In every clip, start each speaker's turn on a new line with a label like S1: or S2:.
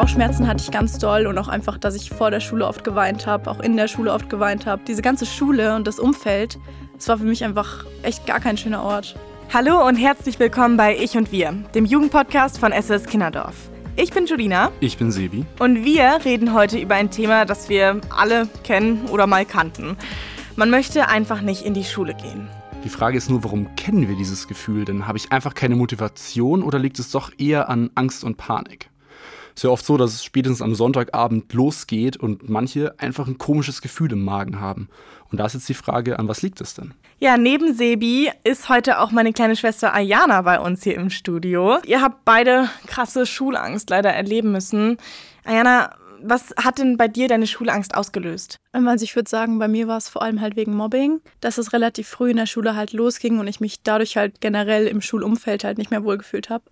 S1: Bauchschmerzen hatte ich ganz doll und auch einfach, dass ich vor der Schule oft geweint habe, auch in der Schule oft geweint habe. Diese ganze Schule und das Umfeld, das war für mich einfach echt gar kein schöner Ort.
S2: Hallo und herzlich willkommen bei Ich und Wir, dem Jugendpodcast von SOS Kinderdorf. Ich bin Julina.
S3: Ich bin Sebi.
S2: Und wir reden heute über ein Thema, das wir alle kennen oder mal kannten. Man möchte einfach nicht in die Schule gehen.
S3: Die Frage ist nur, warum kennen wir dieses Gefühl? Denn habe ich einfach keine Motivation oder liegt es doch eher an Angst und Panik? Es ist ja oft so, dass es spätestens am Sonntagabend losgeht und manche einfach ein komisches Gefühl im Magen haben. Und da ist jetzt die Frage, an was liegt es denn?
S2: Ja, neben Sebi ist heute auch meine kleine Schwester Ayana bei uns hier im Studio. Ihr habt beide krasse Schulangst leider erleben müssen. Ayana, was hat denn bei dir deine Schulangst ausgelöst?
S1: Also ich würde sagen, bei mir war es vor allem halt wegen Mobbing, dass es relativ früh in der Schule halt losging und ich mich dadurch halt generell im Schulumfeld halt nicht mehr wohlgefühlt habe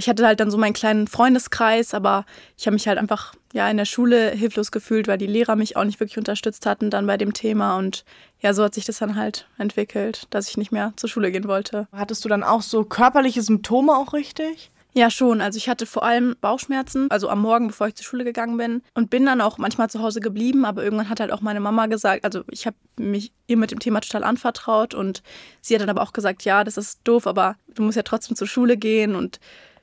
S1: ich hatte halt dann so meinen kleinen Freundeskreis, aber ich habe mich halt einfach ja in der Schule hilflos gefühlt, weil die Lehrer mich auch nicht wirklich unterstützt hatten dann bei dem Thema und ja, so hat sich das dann halt entwickelt, dass ich nicht mehr zur Schule gehen wollte.
S2: Hattest du dann auch so körperliche Symptome auch richtig?
S1: Ja, schon. Also ich hatte vor allem Bauchschmerzen, also am Morgen, bevor ich zur Schule gegangen bin. Und bin dann auch manchmal zu Hause geblieben, aber irgendwann hat halt auch meine Mama gesagt, also ich habe mich ihr mit dem Thema total anvertraut und sie hat dann aber auch gesagt, ja, das ist doof, aber du musst ja trotzdem zur Schule gehen und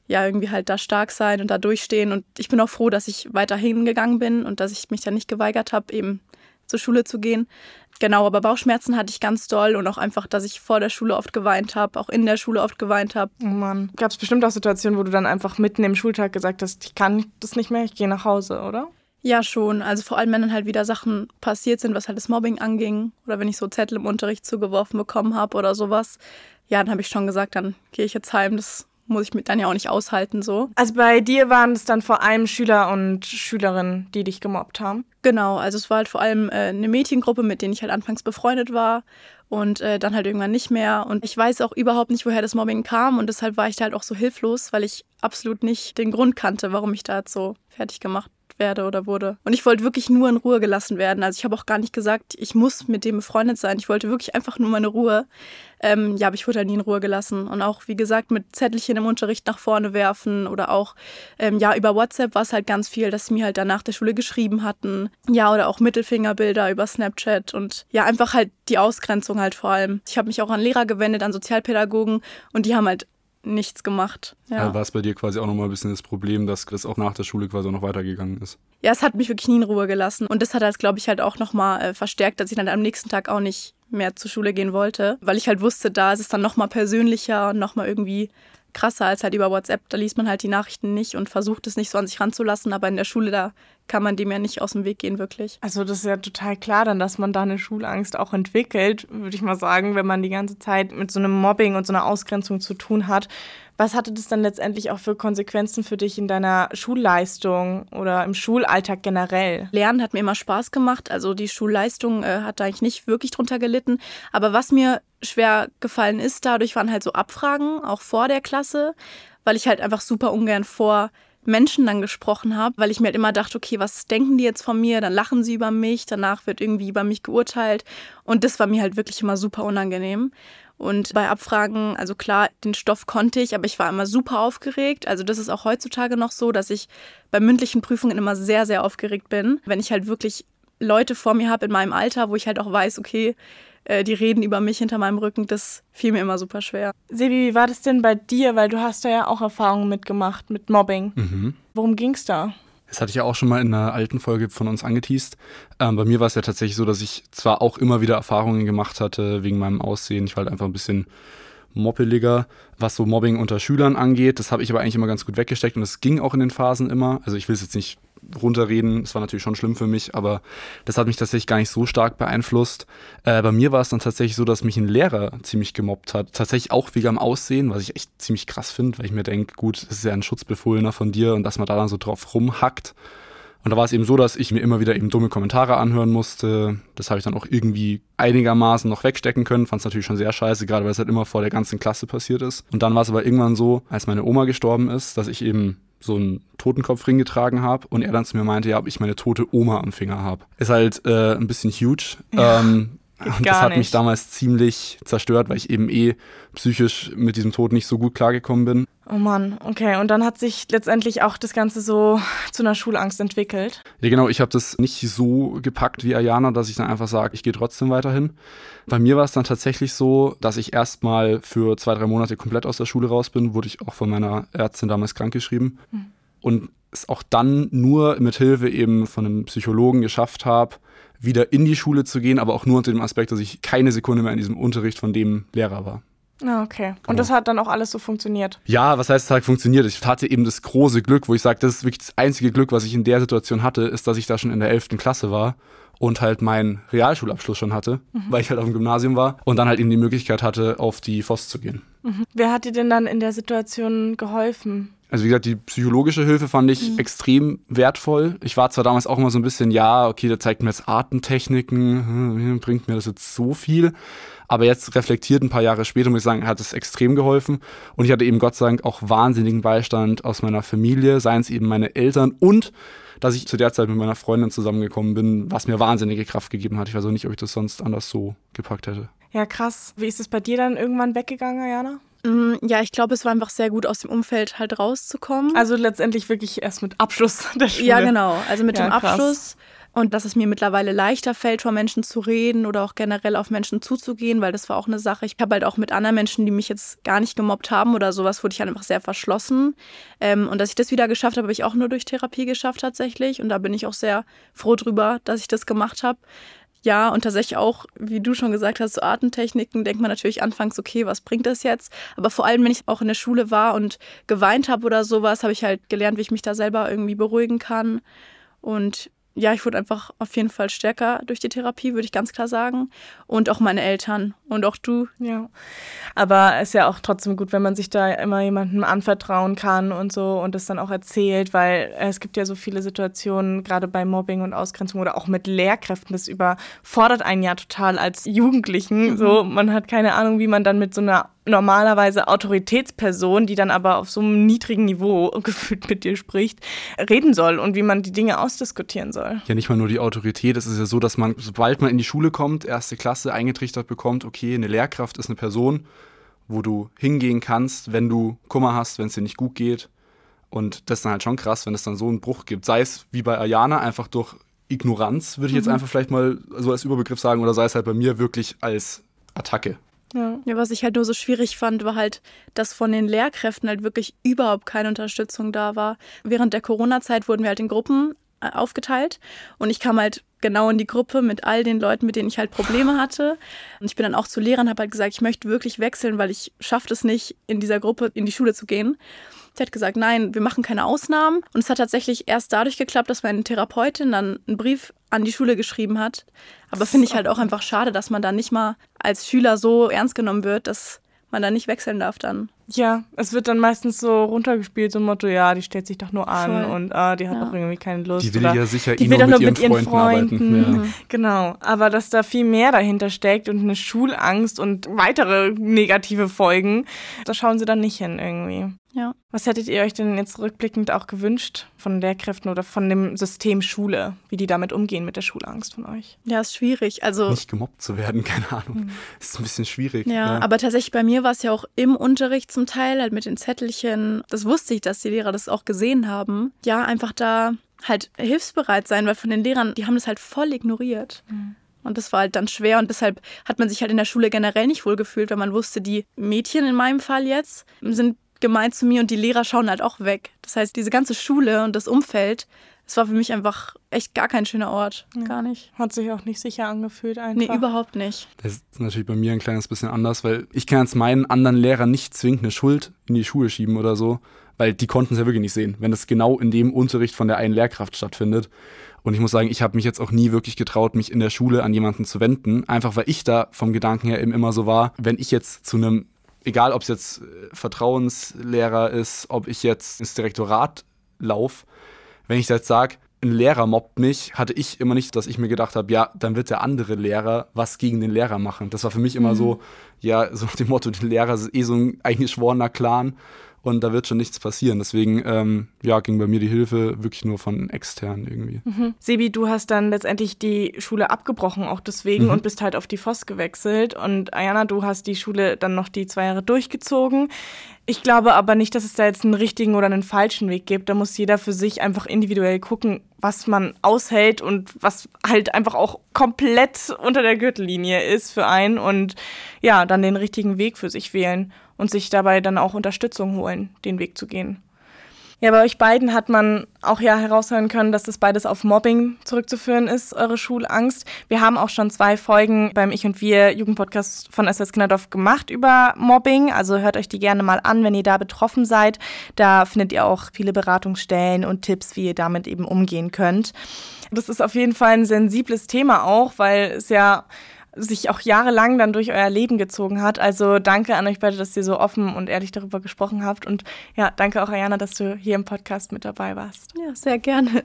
S1: ja, irgendwie halt da stark sein und da durchstehen. Und ich bin auch froh, dass ich weiterhin gegangen bin und dass ich mich dann nicht geweigert habe, eben zur Schule zu gehen. Genau, aber Bauchschmerzen hatte ich ganz doll und auch einfach, dass ich vor der Schule oft geweint habe, auch in der Schule oft geweint habe.
S2: Oh Mann. Gab es bestimmt auch Situationen, wo du dann einfach mitten im Schultag gesagt hast, ich kann das nicht mehr, ich gehe nach Hause, oder?
S1: Ja, schon. Also vor allem, wenn dann halt wieder Sachen passiert sind, was halt das Mobbing anging oder wenn ich so Zettel im Unterricht zugeworfen bekommen habe oder sowas. Ja, dann habe ich schon gesagt, dann gehe ich jetzt heim, das muss ich mit dann ja auch nicht aushalten so.
S2: Also bei dir waren es dann vor allem Schüler und Schülerinnen, die dich gemobbt haben?
S1: Genau, also es war halt vor allem äh, eine Mädchengruppe, mit denen ich halt anfangs befreundet war und äh, dann halt irgendwann nicht mehr. Und ich weiß auch überhaupt nicht, woher das Mobbing kam und deshalb war ich da halt auch so hilflos, weil ich absolut nicht den Grund kannte, warum ich da jetzt so fertig gemacht werde oder wurde. Und ich wollte wirklich nur in Ruhe gelassen werden. Also ich habe auch gar nicht gesagt, ich muss mit dem befreundet sein. Ich wollte wirklich einfach nur meine Ruhe. Ähm, ja, aber ich wurde halt nie in Ruhe gelassen. Und auch, wie gesagt, mit Zettelchen im Unterricht nach vorne werfen oder auch, ähm, ja, über WhatsApp war es halt ganz viel, dass sie mir halt dann nach der Schule geschrieben hatten. Ja, oder auch Mittelfingerbilder über Snapchat und ja, einfach halt die Ausgrenzung halt vor allem. Ich habe mich auch an Lehrer gewendet, an Sozialpädagogen und die haben halt nichts gemacht.
S3: Ja. Also war es bei dir quasi auch nochmal ein bisschen das Problem, dass das auch nach der Schule quasi auch noch weitergegangen ist?
S1: Ja, es hat mich wirklich nie in Ruhe gelassen. Und das hat das, glaube ich, halt auch nochmal äh, verstärkt, dass ich dann am nächsten Tag auch nicht mehr zur Schule gehen wollte, weil ich halt wusste, da ist es dann nochmal persönlicher und nochmal irgendwie krasser als halt über WhatsApp. Da liest man halt die Nachrichten nicht und versucht es nicht so an sich ranzulassen, aber in der Schule, da kann man dem ja nicht aus dem Weg gehen, wirklich.
S2: Also das ist ja total klar dann, dass man da eine Schulangst auch entwickelt, würde ich mal sagen, wenn man die ganze Zeit mit so einem Mobbing und so einer Ausgrenzung zu tun hat. Was hatte das dann letztendlich auch für Konsequenzen für dich in deiner Schulleistung oder im Schulalltag generell?
S1: Lernen hat mir immer Spaß gemacht. Also die Schulleistung äh, hat da eigentlich nicht wirklich drunter gelitten. Aber was mir schwer gefallen ist, dadurch waren halt so Abfragen, auch vor der Klasse, weil ich halt einfach super ungern vor Menschen dann gesprochen habe, weil ich mir halt immer dachte, okay, was denken die jetzt von mir? Dann lachen sie über mich, danach wird irgendwie über mich geurteilt. Und das war mir halt wirklich immer super unangenehm. Und bei Abfragen, also klar, den Stoff konnte ich, aber ich war immer super aufgeregt. Also das ist auch heutzutage noch so, dass ich bei mündlichen Prüfungen immer sehr, sehr aufgeregt bin. Wenn ich halt wirklich Leute vor mir habe in meinem Alter, wo ich halt auch weiß, okay, äh, die reden über mich hinter meinem Rücken, das fiel mir immer super schwer.
S2: Sebi, wie war das denn bei dir? Weil du hast da ja auch Erfahrungen mitgemacht mit Mobbing. Mhm. Worum ging es da?
S3: Das hatte ich ja auch schon mal in einer alten Folge von uns angeteased. Ähm, bei mir war es ja tatsächlich so, dass ich zwar auch immer wieder Erfahrungen gemacht hatte wegen meinem Aussehen. Ich war halt einfach ein bisschen moppeliger, was so Mobbing unter Schülern angeht. Das habe ich aber eigentlich immer ganz gut weggesteckt und das ging auch in den Phasen immer. Also ich will es jetzt nicht runterreden. Es war natürlich schon schlimm für mich, aber das hat mich tatsächlich gar nicht so stark beeinflusst. Äh, bei mir war es dann tatsächlich so, dass mich ein Lehrer ziemlich gemobbt hat. Tatsächlich auch wegen am Aussehen, was ich echt ziemlich krass finde, weil ich mir denke, gut, das ist ja ein Schutzbefohlener von dir und dass man da dann so drauf rumhackt. Und da war es eben so, dass ich mir immer wieder eben dumme Kommentare anhören musste. Das habe ich dann auch irgendwie einigermaßen noch wegstecken können. Fand es natürlich schon sehr scheiße, gerade weil es halt immer vor der ganzen Klasse passiert ist. Und dann war es aber irgendwann so, als meine Oma gestorben ist, dass ich eben so einen Totenkopfring getragen habe und er dann zu mir meinte, ja, ob ich meine tote Oma am Finger habe. Ist halt äh, ein bisschen huge. Ja, ähm, und das hat nicht. mich damals ziemlich zerstört, weil ich eben eh psychisch mit diesem Tod nicht so gut klargekommen bin.
S2: Oh Mann, okay. Und dann hat sich letztendlich auch das Ganze so zu einer Schulangst entwickelt.
S3: Ja, genau. Ich habe das nicht so gepackt wie Ayana, dass ich dann einfach sage, ich gehe trotzdem weiterhin. Bei mir war es dann tatsächlich so, dass ich erstmal für zwei, drei Monate komplett aus der Schule raus bin. Wurde ich auch von meiner Ärztin damals krankgeschrieben. Hm. Und es auch dann nur mit Hilfe eben von einem Psychologen geschafft habe, wieder in die Schule zu gehen, aber auch nur unter dem Aspekt, dass ich keine Sekunde mehr in diesem Unterricht von dem Lehrer war.
S2: Ah, okay. Genau. Und das hat dann auch alles so funktioniert?
S3: Ja, was heißt, es hat funktioniert? Ich hatte eben das große Glück, wo ich sage, das ist wirklich das einzige Glück, was ich in der Situation hatte, ist, dass ich da schon in der 11. Klasse war und halt meinen Realschulabschluss schon hatte, mhm. weil ich halt auf dem Gymnasium war und dann halt eben die Möglichkeit hatte, auf die FOS zu gehen.
S2: Mhm. Wer hat dir denn dann in der Situation geholfen?
S3: Also wie gesagt, die psychologische Hilfe fand ich mhm. extrem wertvoll. Ich war zwar damals auch immer so ein bisschen, ja, okay, der zeigt mir jetzt Atemtechniken, hm, bringt mir das jetzt so viel. Aber jetzt reflektiert ein paar Jahre später, muss ich sagen, hat es extrem geholfen. Und ich hatte eben Gott sei Dank auch wahnsinnigen Beistand aus meiner Familie, seien es eben meine Eltern und dass ich zu der Zeit mit meiner Freundin zusammengekommen bin, was mir wahnsinnige Kraft gegeben hat. Ich weiß auch nicht, ob ich das sonst anders so gepackt hätte.
S2: Ja, krass. Wie ist es bei dir dann irgendwann weggegangen, Ayana?
S1: Mm, ja, ich glaube, es war einfach sehr gut, aus dem Umfeld halt rauszukommen.
S2: Also letztendlich wirklich erst mit Abschluss
S1: der Schule. Ja, genau. Also mit ja, dem Abschluss. Krass. Und dass es mir mittlerweile leichter fällt, vor Menschen zu reden oder auch generell auf Menschen zuzugehen, weil das war auch eine Sache. Ich habe halt auch mit anderen Menschen, die mich jetzt gar nicht gemobbt haben oder sowas, wurde ich halt einfach sehr verschlossen. Ähm, und dass ich das wieder geschafft habe, habe ich auch nur durch Therapie geschafft tatsächlich. Und da bin ich auch sehr froh drüber, dass ich das gemacht habe. Ja, und tatsächlich auch, wie du schon gesagt hast, so Atemtechniken, denkt man natürlich anfangs, okay, was bringt das jetzt? Aber vor allem, wenn ich auch in der Schule war und geweint habe oder sowas, habe ich halt gelernt, wie ich mich da selber irgendwie beruhigen kann. Und ja, ich wurde einfach auf jeden Fall stärker durch die Therapie, würde ich ganz klar sagen. Und auch meine Eltern und auch du.
S2: Ja. Aber es ist ja auch trotzdem gut, wenn man sich da immer jemandem anvertrauen kann und so und es dann auch erzählt, weil es gibt ja so viele Situationen, gerade bei Mobbing und Ausgrenzung oder auch mit Lehrkräften, das überfordert einen ja total als Jugendlichen. Mhm. So, man hat keine Ahnung, wie man dann mit so einer normalerweise Autoritätsperson, die dann aber auf so einem niedrigen Niveau gefühlt mit dir spricht, reden soll und wie man die Dinge ausdiskutieren soll.
S3: Ja, nicht mal nur die Autorität. Es ist ja so, dass man, sobald man in die Schule kommt, erste Klasse eingetrichtert bekommt, okay, eine Lehrkraft ist eine Person, wo du hingehen kannst, wenn du Kummer hast, wenn es dir nicht gut geht. Und das ist dann halt schon krass, wenn es dann so einen Bruch gibt. Sei es wie bei Ayana, einfach durch Ignoranz, würde ich jetzt mhm. einfach vielleicht mal so als Überbegriff sagen, oder sei es halt bei mir wirklich als Attacke.
S1: Ja. ja, was ich halt nur so schwierig fand, war halt, dass von den Lehrkräften halt wirklich überhaupt keine Unterstützung da war. Während der Corona-Zeit wurden wir halt in Gruppen äh, aufgeteilt und ich kam halt genau in die Gruppe mit all den Leuten, mit denen ich halt Probleme hatte. Und ich bin dann auch zu Lehrern, habe halt gesagt, ich möchte wirklich wechseln, weil ich schaffe es nicht, in dieser Gruppe in die Schule zu gehen. Sie hat gesagt, nein, wir machen keine Ausnahmen. Und es hat tatsächlich erst dadurch geklappt, dass meine Therapeutin dann einen Brief an die Schule geschrieben hat. Aber finde ich halt auch einfach schade, dass man da nicht mal als Schüler so ernst genommen wird, dass man da nicht wechseln darf dann.
S2: Ja, es wird dann meistens so runtergespielt, so ein Motto, ja, die stellt sich doch nur an Voll. und ah, die hat ja. doch irgendwie keine Lust.
S3: Die will ja sicher die will doch nur mit, ihren Freunden, Freunden.
S2: Ja. Genau, aber dass da viel mehr dahinter steckt und eine Schulangst und weitere negative Folgen, da schauen sie dann nicht hin irgendwie.
S1: Ja.
S2: Was hättet ihr euch denn jetzt rückblickend auch gewünscht von Lehrkräften oder von dem System Schule, wie die damit umgehen mit der Schulangst von euch?
S1: Ja, ist schwierig. Also
S3: nicht gemobbt zu werden, keine Ahnung. Mhm. Ist ein bisschen schwierig.
S1: Ja, ja, aber tatsächlich bei mir war es ja auch im Unterricht zum Teil halt mit den Zettelchen. Das wusste ich, dass die Lehrer das auch gesehen haben. Ja, einfach da halt hilfsbereit sein, weil von den Lehrern, die haben das halt voll ignoriert. Mhm. Und das war halt dann schwer und deshalb hat man sich halt in der Schule generell nicht wohl gefühlt, weil man wusste, die Mädchen in meinem Fall jetzt sind gemeint zu mir und die Lehrer schauen halt auch weg. Das heißt, diese ganze Schule und das Umfeld, es war für mich einfach echt gar kein schöner Ort. Ja. Gar nicht.
S2: Hat sich auch nicht sicher angefühlt einfach.
S1: Nee, überhaupt nicht.
S3: Das ist natürlich bei mir ein kleines bisschen anders, weil ich kann jetzt meinen anderen Lehrern nicht zwingend eine Schuld in die Schuhe schieben oder so, weil die konnten es ja wirklich nicht sehen, wenn das genau in dem Unterricht von der einen Lehrkraft stattfindet. Und ich muss sagen, ich habe mich jetzt auch nie wirklich getraut, mich in der Schule an jemanden zu wenden, einfach weil ich da vom Gedanken her eben immer so war, wenn ich jetzt zu einem egal ob es jetzt äh, Vertrauenslehrer ist, ob ich jetzt ins Direktorat laufe, wenn ich jetzt sage, ein Lehrer mobbt mich, hatte ich immer nicht, dass ich mir gedacht habe, ja, dann wird der andere Lehrer was gegen den Lehrer machen. Das war für mich immer mhm. so, ja, so nach dem Motto, der Lehrer ist eh so ein eingeschworener Clan und da wird schon nichts passieren. Deswegen ähm, ja, ging bei mir die Hilfe wirklich nur von extern irgendwie.
S2: Mhm. Sebi, du hast dann letztendlich die Schule abgebrochen, auch deswegen, mhm. und bist halt auf die FOS gewechselt. Und Ayana, du hast die Schule dann noch die zwei Jahre durchgezogen. Ich glaube aber nicht, dass es da jetzt einen richtigen oder einen falschen Weg gibt. Da muss jeder für sich einfach individuell gucken, was man aushält und was halt einfach auch komplett unter der Gürtellinie ist für einen und ja, dann den richtigen Weg für sich wählen und sich dabei dann auch Unterstützung holen, den Weg zu gehen. Ja, bei euch beiden hat man auch ja heraushören können, dass das beides auf Mobbing zurückzuführen ist, eure Schulangst. Wir haben auch schon zwei Folgen beim Ich und Wir Jugendpodcast von SOS Kinderdorf gemacht über Mobbing. Also hört euch die gerne mal an, wenn ihr da betroffen seid. Da findet ihr auch viele Beratungsstellen und Tipps, wie ihr damit eben umgehen könnt. Das ist auf jeden Fall ein sensibles Thema auch, weil es ja sich auch jahrelang dann durch euer Leben gezogen hat. Also danke an euch beide, dass ihr so offen und ehrlich darüber gesprochen habt. Und ja, danke auch, Ayana, dass du hier im Podcast mit dabei warst.
S1: Ja, sehr gerne.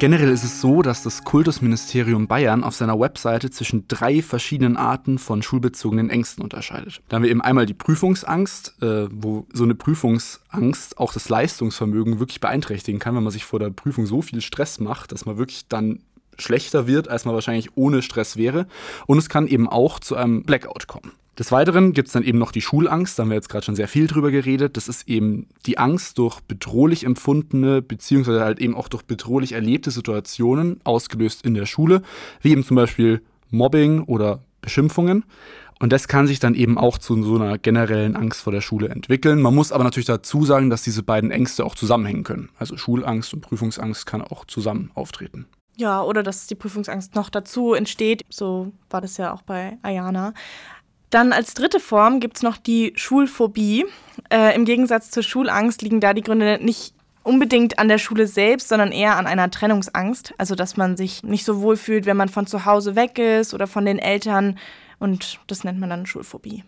S3: Generell ist es so, dass das Kultusministerium Bayern auf seiner Webseite zwischen drei verschiedenen Arten von schulbezogenen Ängsten unterscheidet. Da haben wir eben einmal die Prüfungsangst, äh, wo so eine Prüfungsangst auch das Leistungsvermögen wirklich beeinträchtigen kann, wenn man sich vor der Prüfung so viel Stress macht, dass man wirklich dann schlechter wird, als man wahrscheinlich ohne Stress wäre. Und es kann eben auch zu einem Blackout kommen. Des Weiteren gibt es dann eben noch die Schulangst, da haben wir jetzt gerade schon sehr viel drüber geredet. Das ist eben die Angst durch bedrohlich empfundene, beziehungsweise halt eben auch durch bedrohlich erlebte Situationen, ausgelöst in der Schule, wie eben zum Beispiel Mobbing oder Beschimpfungen. Und das kann sich dann eben auch zu so einer generellen Angst vor der Schule entwickeln. Man muss aber natürlich dazu sagen, dass diese beiden Ängste auch zusammenhängen können. Also Schulangst und Prüfungsangst kann auch zusammen auftreten.
S2: Ja, oder dass die Prüfungsangst noch dazu entsteht. So war das ja auch bei Ayana. Dann als dritte Form gibt es noch die Schulphobie. Äh, Im Gegensatz zur Schulangst liegen da die Gründe nicht unbedingt an der Schule selbst, sondern eher an einer Trennungsangst. Also dass man sich nicht so wohl fühlt, wenn man von zu Hause weg ist oder von den Eltern. Und das nennt man dann Schulphobie.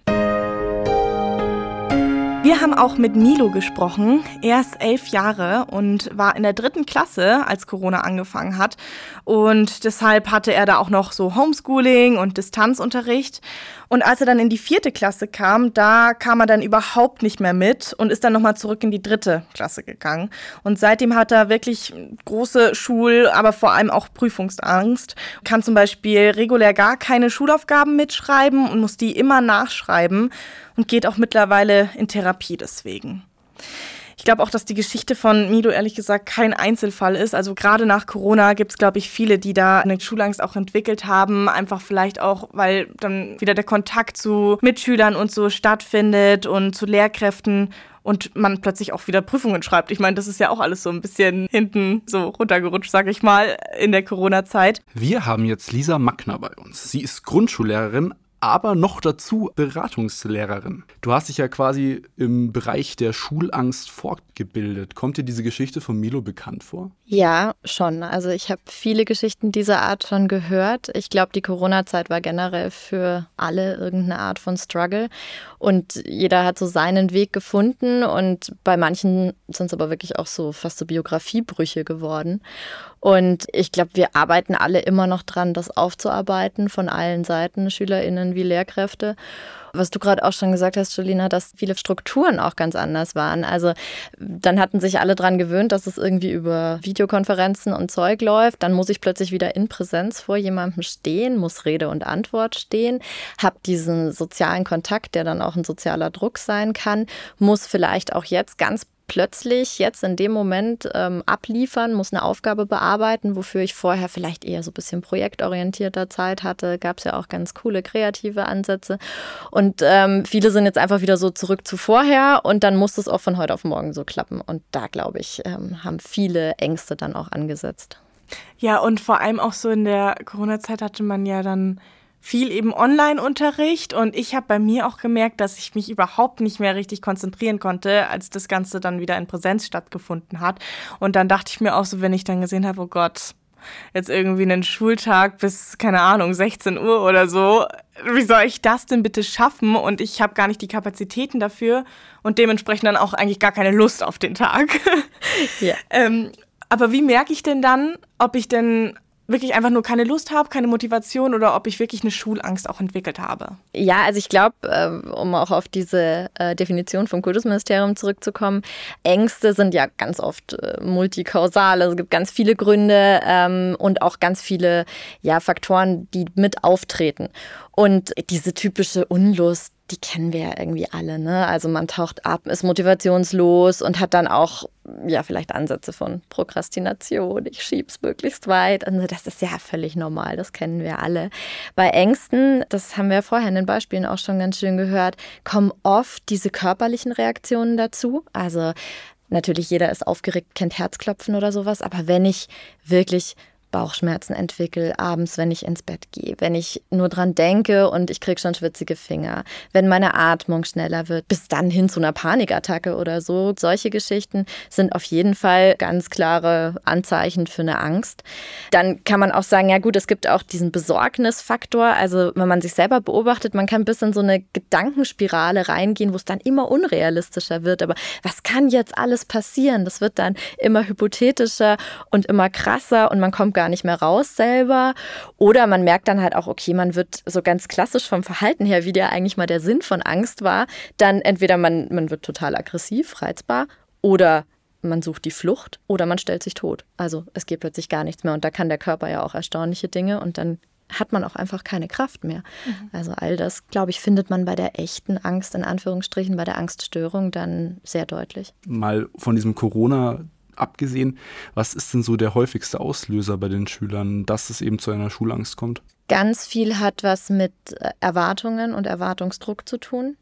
S2: Wir haben auch mit Milo gesprochen. Er ist elf Jahre und war in der dritten Klasse, als Corona angefangen hat. Und deshalb hatte er da auch noch so Homeschooling und Distanzunterricht. Und als er dann in die vierte Klasse kam, da kam er dann überhaupt nicht mehr mit und ist dann nochmal zurück in die dritte Klasse gegangen. Und seitdem hat er wirklich große Schul-, aber vor allem auch Prüfungsangst. Kann zum Beispiel regulär gar keine Schulaufgaben mitschreiben und muss die immer nachschreiben und geht auch mittlerweile in Therapie deswegen. Ich glaube auch, dass die Geschichte von Mido ehrlich gesagt kein Einzelfall ist. Also gerade nach Corona gibt es, glaube ich, viele, die da eine Schulangst auch entwickelt haben. Einfach vielleicht auch, weil dann wieder der Kontakt zu Mitschülern und so stattfindet und zu Lehrkräften und man plötzlich auch wieder Prüfungen schreibt. Ich meine, das ist ja auch alles so ein bisschen hinten so runtergerutscht, sage ich mal, in der Corona-Zeit.
S3: Wir haben jetzt Lisa Mackner bei uns. Sie ist Grundschullehrerin aber noch dazu Beratungslehrerin. Du hast dich ja quasi im Bereich der Schulangst fortgebildet. Kommt dir diese Geschichte von Milo bekannt vor?
S4: Ja, schon. Also ich habe viele Geschichten dieser Art schon gehört. Ich glaube, die Corona-Zeit war generell für alle irgendeine Art von Struggle. Und jeder hat so seinen Weg gefunden. Und bei manchen sind es aber wirklich auch so fast so Biografiebrüche geworden. Und ich glaube, wir arbeiten alle immer noch dran, das aufzuarbeiten von allen Seiten, SchülerInnen wie Lehrkräfte. Was du gerade auch schon gesagt hast, Julina, dass viele Strukturen auch ganz anders waren. Also dann hatten sich alle dran gewöhnt, dass es irgendwie über Videokonferenzen und Zeug läuft. Dann muss ich plötzlich wieder in Präsenz vor jemandem stehen, muss Rede und Antwort stehen, habe diesen sozialen Kontakt, der dann auch ein sozialer Druck sein kann, muss vielleicht auch jetzt ganz plötzlich jetzt in dem Moment ähm, abliefern, muss eine Aufgabe bearbeiten, wofür ich vorher vielleicht eher so ein bisschen projektorientierter Zeit hatte. Gab es ja auch ganz coole kreative Ansätze. Und ähm, viele sind jetzt einfach wieder so zurück zu vorher und dann muss es auch von heute auf morgen so klappen. Und da, glaube ich, ähm, haben viele Ängste dann auch angesetzt.
S2: Ja, und vor allem auch so in der Corona-Zeit hatte man ja dann viel eben Online-Unterricht und ich habe bei mir auch gemerkt, dass ich mich überhaupt nicht mehr richtig konzentrieren konnte, als das Ganze dann wieder in Präsenz stattgefunden hat. Und dann dachte ich mir auch so, wenn ich dann gesehen habe, oh Gott, jetzt irgendwie einen Schultag bis, keine Ahnung, 16 Uhr oder so, wie soll ich das denn bitte schaffen? Und ich habe gar nicht die Kapazitäten dafür und dementsprechend dann auch eigentlich gar keine Lust auf den Tag. Ja. ähm, aber wie merke ich denn dann, ob ich denn wirklich einfach nur keine Lust habe, keine Motivation oder ob ich wirklich eine Schulangst auch entwickelt habe.
S4: Ja, also ich glaube, äh, um auch auf diese äh, Definition vom Kultusministerium zurückzukommen, Ängste sind ja ganz oft äh, multikausal. Also es gibt ganz viele Gründe ähm, und auch ganz viele ja, Faktoren, die mit auftreten. Und diese typische Unlust, die kennen wir ja irgendwie alle. Ne? Also man taucht ab, ist motivationslos und hat dann auch ja vielleicht Ansätze von Prokrastination. Ich schieb's möglichst weit. Also das ist ja völlig normal. Das kennen wir alle. Bei Ängsten, das haben wir vorher in den Beispielen auch schon ganz schön gehört, kommen oft diese körperlichen Reaktionen dazu. Also natürlich jeder ist aufgeregt, kennt Herzklopfen oder sowas. Aber wenn ich wirklich Bauchschmerzen entwickle, abends, wenn ich ins Bett gehe, wenn ich nur dran denke und ich kriege schon schwitzige Finger, wenn meine Atmung schneller wird, bis dann hin zu einer Panikattacke oder so. Solche Geschichten sind auf jeden Fall ganz klare Anzeichen für eine Angst. Dann kann man auch sagen, ja gut, es gibt auch diesen Besorgnisfaktor. Also wenn man sich selber beobachtet, man kann bis in so eine Gedankenspirale reingehen, wo es dann immer unrealistischer wird. Aber was kann jetzt alles passieren? Das wird dann immer hypothetischer und immer krasser und man kommt gar gar nicht mehr raus selber. Oder man merkt dann halt auch, okay, man wird so ganz klassisch vom Verhalten her, wie der eigentlich mal der Sinn von Angst war, dann entweder man, man wird total aggressiv, reizbar oder man sucht die Flucht oder man stellt sich tot. Also es geht plötzlich gar nichts mehr und da kann der Körper ja auch erstaunliche Dinge und dann hat man auch einfach keine Kraft mehr. Mhm. Also all das, glaube ich, findet man bei der echten Angst, in Anführungsstrichen, bei der Angststörung dann sehr deutlich.
S3: Mal von diesem Corona abgesehen, was ist denn so der häufigste Auslöser bei den Schülern, dass es eben zu einer Schulangst kommt?
S4: Ganz viel hat was mit äh, Erwartungen und Erwartungsdruck zu tun.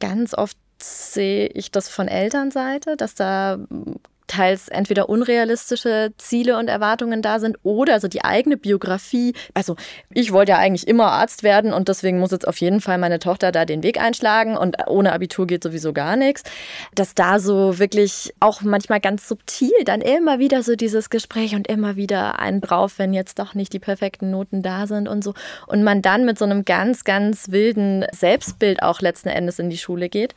S4: Ganz oft sehe ich das von Elternseite, dass da teils entweder unrealistische Ziele und Erwartungen da sind oder so die eigene Biografie. Also ich wollte ja eigentlich immer Arzt werden und deswegen muss jetzt auf jeden Fall meine Tochter da den Weg einschlagen und ohne Abitur geht sowieso gar nichts. Dass da so wirklich auch manchmal ganz subtil dann immer wieder so dieses Gespräch und immer wieder ein drauf, wenn jetzt doch nicht die perfekten Noten da sind und so. Und man dann mit so einem ganz, ganz wilden Selbstbild auch letzten Endes in die Schule geht.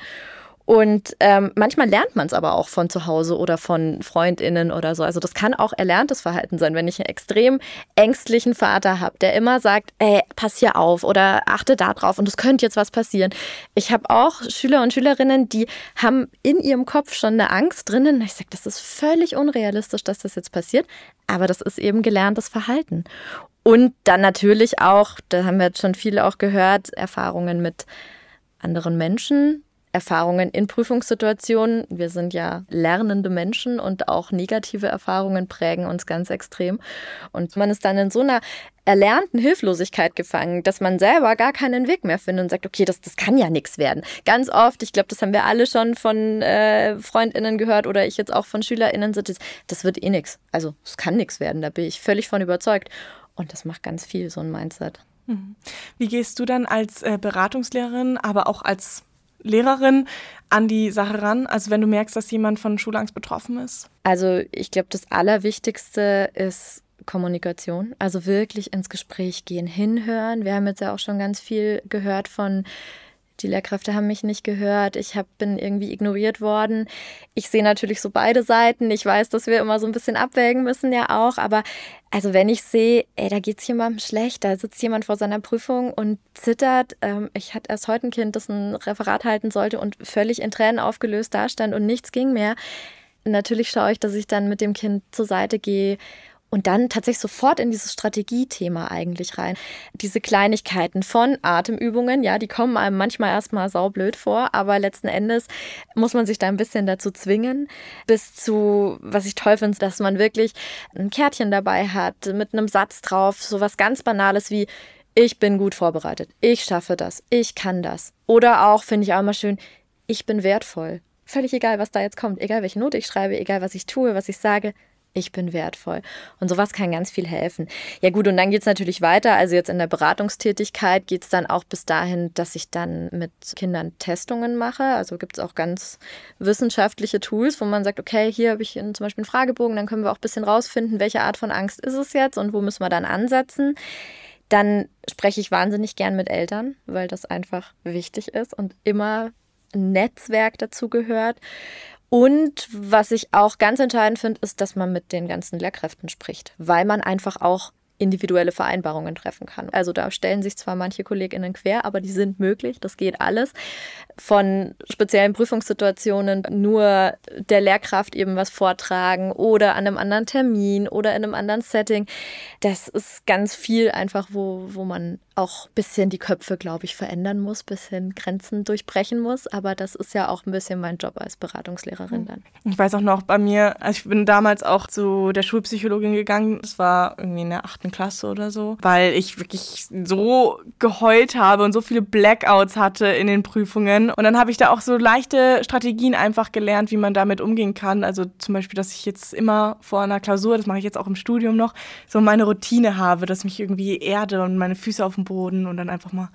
S4: Und ähm, manchmal lernt man es aber auch von zu Hause oder von FreundInnen oder so. Also das kann auch erlerntes Verhalten sein, wenn ich einen extrem ängstlichen Vater habe, der immer sagt, ey, pass hier auf oder achte da drauf und es könnte jetzt was passieren. Ich habe auch Schüler und Schülerinnen, die haben in ihrem Kopf schon eine Angst drinnen. Ich sage, das ist völlig unrealistisch, dass das jetzt passiert, aber das ist eben gelerntes Verhalten. Und dann natürlich auch, da haben wir jetzt schon viele auch gehört, Erfahrungen mit anderen Menschen, Erfahrungen in Prüfungssituationen. Wir sind ja lernende Menschen und auch negative Erfahrungen prägen uns ganz extrem. Und man ist dann in so einer erlernten Hilflosigkeit gefangen, dass man selber gar keinen Weg mehr findet und sagt, okay, das, das kann ja nichts werden. Ganz oft, ich glaube, das haben wir alle schon von äh, FreundInnen gehört oder ich jetzt auch von SchülerInnen, das wird eh nichts. Also es kann nichts werden, da bin ich völlig von überzeugt. Und das macht ganz viel, so ein Mindset.
S2: Mhm. Wie gehst du dann als äh, Beratungslehrerin, aber auch als Lehrerin an die Sache ran? Also wenn du merkst, dass jemand von Schulangst betroffen ist?
S4: Also ich glaube, das Allerwichtigste ist Kommunikation. Also wirklich ins Gespräch gehen, hinhören. Wir haben jetzt ja auch schon ganz viel gehört von die Lehrkräfte haben mich nicht gehört, ich hab, bin irgendwie ignoriert worden. Ich sehe natürlich so beide Seiten. Ich weiß, dass wir immer so ein bisschen abwägen müssen ja auch, aber also wenn ich sehe, ey, da geht es jemandem schlecht, da sitzt jemand vor seiner Prüfung und zittert. Ähm, ich hatte erst heute ein Kind, das ein Referat halten sollte und völlig in Tränen aufgelöst dastand und nichts ging mehr. Natürlich schaue ich, dass ich dann mit dem Kind zur Seite gehe und dann tatsächlich sofort in dieses Strategiethema eigentlich rein. Diese Kleinigkeiten von Atemübungen, ja, die kommen einem manchmal erstmal saublöd vor, aber letzten Endes muss man sich da ein bisschen dazu zwingen, bis zu, was ich toll finde, dass man wirklich ein Kärtchen dabei hat, mit einem Satz drauf, so was ganz Banales wie, ich bin gut vorbereitet, ich schaffe das, ich kann das. Oder auch, finde ich auch immer schön, ich bin wertvoll. Völlig egal, was da jetzt kommt, egal welche Note ich schreibe, egal was ich tue, was ich sage, ich bin wertvoll. Und sowas kann ganz viel helfen. Ja gut, und dann geht es natürlich weiter. Also jetzt in der Beratungstätigkeit geht es dann auch bis dahin, dass ich dann mit Kindern Testungen mache. Also gibt es auch ganz wissenschaftliche Tools, wo man sagt, okay, hier habe ich zum Beispiel einen Fragebogen, dann können wir auch ein bisschen rausfinden, welche Art von Angst ist es jetzt und wo müssen wir dann ansetzen. Dann spreche ich wahnsinnig gern mit Eltern, weil das einfach wichtig ist und immer ein Netzwerk dazu gehört. Und was ich auch ganz entscheidend finde, ist, dass man mit den ganzen Lehrkräften spricht, weil man einfach auch individuelle Vereinbarungen treffen kann. Also da stellen sich zwar manche KollegInnen quer, aber die sind möglich, das geht alles. Von speziellen Prüfungssituationen nur der Lehrkraft eben was vortragen oder an einem anderen Termin oder in einem anderen Setting. Das ist ganz viel einfach, wo, wo man auch ein bisschen die Köpfe, glaube ich, verändern muss, ein bisschen Grenzen durchbrechen muss. Aber das ist ja auch ein bisschen mein Job als Beratungslehrerin dann.
S2: Ich weiß auch noch bei mir, also ich bin damals auch zu der Schulpsychologin gegangen. Das war irgendwie in der achten Klasse oder so, weil ich wirklich so geheult habe und so viele Blackouts hatte in den Prüfungen. Und dann habe ich da auch so leichte Strategien einfach gelernt, wie man damit umgehen kann. Also zum Beispiel, dass ich jetzt immer vor einer Klausur, das mache ich jetzt auch im Studium noch, so meine Routine habe, dass mich irgendwie erde und meine Füße auf dem Boden und dann einfach mal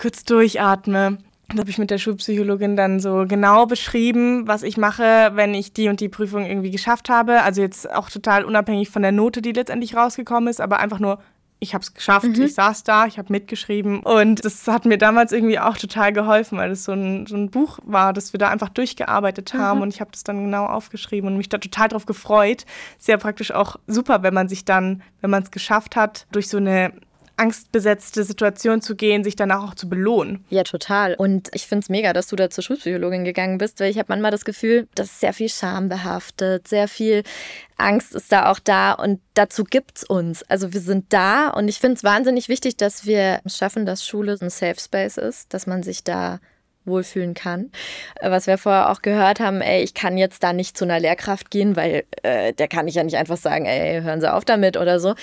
S2: kurz durchatme. Da habe ich mit der Schulpsychologin dann so genau beschrieben, was ich mache, wenn ich die und die Prüfung irgendwie geschafft habe. Also jetzt auch total unabhängig von der Note, die letztendlich rausgekommen ist, aber einfach nur, ich habe es geschafft, mhm. ich saß da, ich habe mitgeschrieben und das hat mir damals irgendwie auch total geholfen, weil das so ein, so ein Buch war, das wir da einfach durchgearbeitet haben mhm. und ich habe das dann genau aufgeschrieben und mich da total drauf gefreut. Sehr praktisch auch super, wenn man sich dann, wenn man es geschafft hat, durch so eine angstbesetzte Situation zu gehen, sich danach auch zu belohnen.
S4: Ja, total. Und ich finde es mega, dass du da zur Schulpsychologin gegangen bist, weil ich habe manchmal das Gefühl, dass sehr viel Scham behaftet, sehr viel Angst ist da auch da und dazu gibt es uns. Also wir sind da und ich finde es wahnsinnig wichtig, dass wir es schaffen, dass Schule ein Safe Space ist, dass man sich da wohlfühlen kann. Äh, was wir vorher auch gehört haben, ey, ich kann jetzt da nicht zu einer Lehrkraft gehen, weil äh, der kann ich ja nicht einfach sagen, ey, hören Sie auf damit oder so.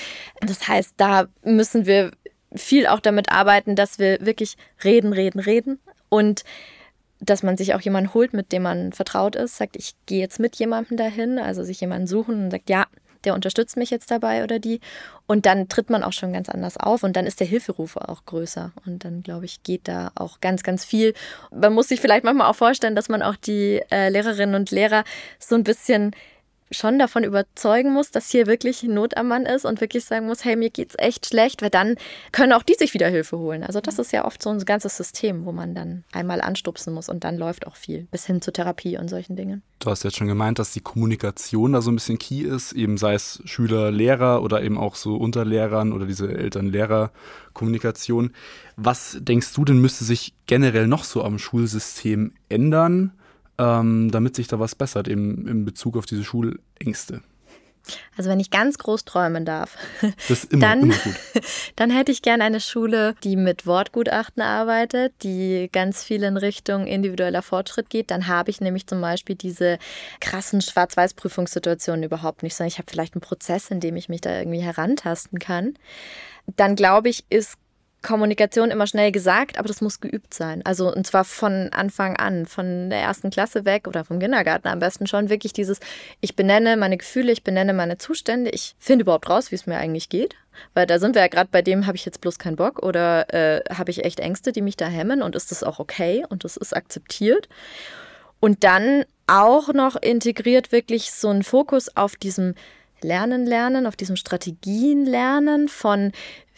S4: Das heißt, da müssen wir viel auch damit arbeiten, dass wir wirklich reden, reden, reden und dass man sich auch jemanden holt, mit dem man vertraut ist, sagt, ich gehe jetzt mit jemandem dahin, also sich jemanden suchen und sagt, ja, der unterstützt mich jetzt dabei oder die. Und dann tritt man auch schon ganz anders auf und dann ist der Hilferuf auch größer. Und dann, glaube ich, geht da auch ganz, ganz viel. Man muss sich vielleicht manchmal auch vorstellen, dass man auch die äh, Lehrerinnen und Lehrer so ein bisschen schon davon überzeugen muss, dass hier wirklich Not am Mann ist und wirklich sagen muss, hey, mir geht's echt schlecht, weil dann können auch die sich wieder Hilfe holen. Also das ist ja oft so ein ganzes System, wo man dann einmal anstupsen muss und dann läuft auch viel, bis hin zur Therapie und solchen Dingen.
S3: Du hast jetzt schon gemeint, dass die Kommunikation da so ein bisschen key ist, eben sei es Schüler, Lehrer oder eben auch so unter Lehrern oder diese Eltern-Lehrer-Kommunikation. Was denkst du denn müsste sich generell noch so am Schulsystem ändern? Ähm, damit sich da was bessert, eben in Bezug auf diese Schulängste.
S4: Also wenn ich ganz groß träumen darf,
S3: immer,
S4: dann,
S3: immer
S4: dann hätte ich gerne eine Schule, die mit Wortgutachten arbeitet, die ganz viel in Richtung individueller Fortschritt geht. Dann habe ich nämlich zum Beispiel diese krassen Schwarz-Weiß-Prüfungssituationen überhaupt nicht, sondern ich habe vielleicht einen Prozess, in dem ich mich da irgendwie herantasten kann. Dann glaube ich, ist Kommunikation immer schnell gesagt, aber das muss geübt sein. Also und zwar von Anfang an, von der ersten Klasse weg oder vom Kindergarten am besten schon wirklich dieses, ich benenne meine Gefühle, ich benenne meine Zustände, ich finde überhaupt raus, wie es mir eigentlich geht. Weil da sind wir ja gerade bei dem, habe ich jetzt bloß keinen Bock oder äh, habe ich echt Ängste, die mich da hemmen und ist das auch okay und das ist akzeptiert. Und dann auch noch integriert wirklich so ein Fokus auf diesem Lernen, Lernen, auf diesem Strategien lernen von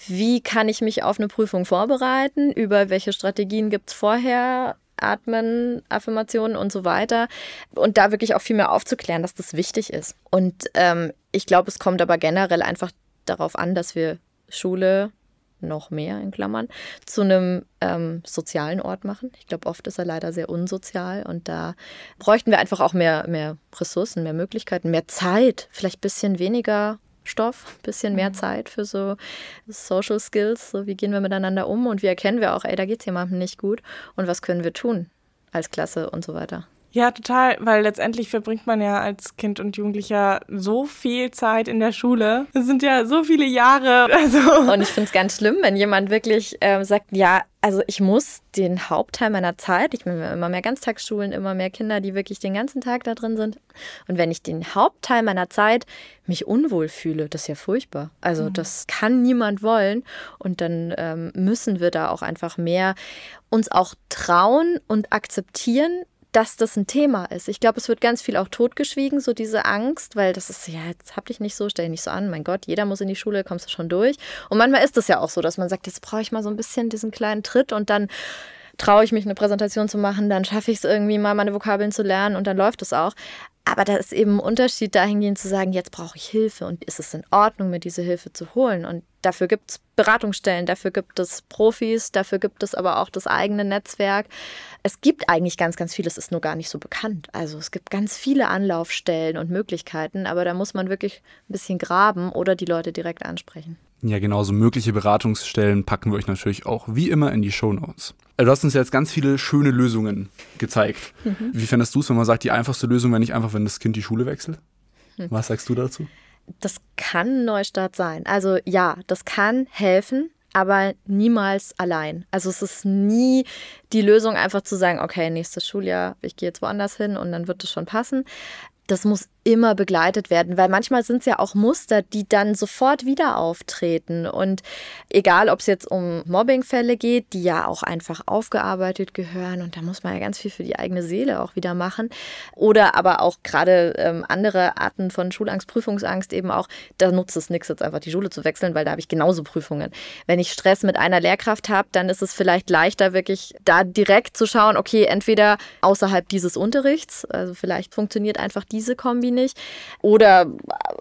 S4: wie kann ich mich auf eine Prüfung vorbereiten, über welche Strategien gibt es vorher, Atmen, Affirmationen und so weiter. Und da wirklich auch viel mehr aufzuklären, dass das wichtig ist. Und ähm, ich glaube, es kommt aber generell einfach darauf an, dass wir Schule noch mehr in Klammern, zu einem ähm, sozialen Ort machen. Ich glaube, oft ist er leider sehr unsozial und da bräuchten wir einfach auch mehr, mehr Ressourcen, mehr Möglichkeiten, mehr Zeit, vielleicht ein bisschen weniger Stoff, ein bisschen mehr mhm. Zeit für so Social Skills, so wie gehen wir miteinander um und wie erkennen wir auch, ey, da geht es jemandem nicht gut und was können wir tun als Klasse und so weiter.
S2: Ja, total, weil letztendlich verbringt man ja als Kind und Jugendlicher so viel Zeit in der Schule. Es sind ja so viele Jahre.
S4: Also. Und ich finde es ganz schlimm, wenn jemand wirklich äh, sagt, ja, also ich muss den Hauptteil meiner Zeit, ich meine immer mehr Ganztagsschulen, immer mehr Kinder, die wirklich den ganzen Tag da drin sind. Und wenn ich den Hauptteil meiner Zeit mich unwohl fühle, das ist ja furchtbar. Also mhm. das kann niemand wollen. Und dann ähm, müssen wir da auch einfach mehr uns auch trauen und akzeptieren, dass das ein Thema ist. Ich glaube, es wird ganz viel auch totgeschwiegen, so diese Angst, weil das ist, ja, jetzt hab dich nicht so, stell dich nicht so an, mein Gott, jeder muss in die Schule, kommst du schon durch. Und manchmal ist es ja auch so, dass man sagt, jetzt brauche ich mal so ein bisschen diesen kleinen Tritt und dann traue ich mich, eine Präsentation zu machen, dann schaffe ich es irgendwie mal, meine Vokabeln zu lernen und dann läuft es auch. Aber da ist eben ein Unterschied dahingehend zu sagen, jetzt brauche ich Hilfe und ist es in Ordnung, mir diese Hilfe zu holen? Und dafür gibt es Beratungsstellen, dafür gibt es Profis, dafür gibt es aber auch das eigene Netzwerk. Es gibt eigentlich ganz, ganz viel, es ist nur gar nicht so bekannt. Also es gibt ganz viele Anlaufstellen und Möglichkeiten, aber da muss man wirklich ein bisschen graben oder die Leute direkt ansprechen.
S3: Ja, genau, so mögliche Beratungsstellen packen wir euch natürlich auch wie immer in die Show Notes. Also du hast uns jetzt ganz viele schöne Lösungen gezeigt. Mhm. Wie fändest du es, wenn man sagt, die einfachste Lösung wäre nicht einfach, wenn das Kind die Schule wechselt? Mhm. Was sagst du dazu?
S4: Das kann ein Neustart sein. Also ja, das kann helfen, aber niemals allein. Also es ist nie die Lösung, einfach zu sagen, okay, nächstes Schuljahr, ich gehe jetzt woanders hin und dann wird es schon passen. Das muss immer begleitet werden, weil manchmal sind es ja auch Muster, die dann sofort wieder auftreten. Und egal, ob es jetzt um Mobbingfälle geht, die ja auch einfach aufgearbeitet gehören und da muss man ja ganz viel für die eigene Seele auch wieder machen. Oder aber auch gerade ähm, andere Arten von Schulangst, Prüfungsangst eben auch, da nutzt es nichts, jetzt einfach die Schule zu wechseln, weil da habe ich genauso Prüfungen. Wenn ich Stress mit einer Lehrkraft habe, dann ist es vielleicht leichter, wirklich da direkt zu schauen, okay, entweder außerhalb dieses Unterrichts, also vielleicht funktioniert einfach diese Kombi nicht oder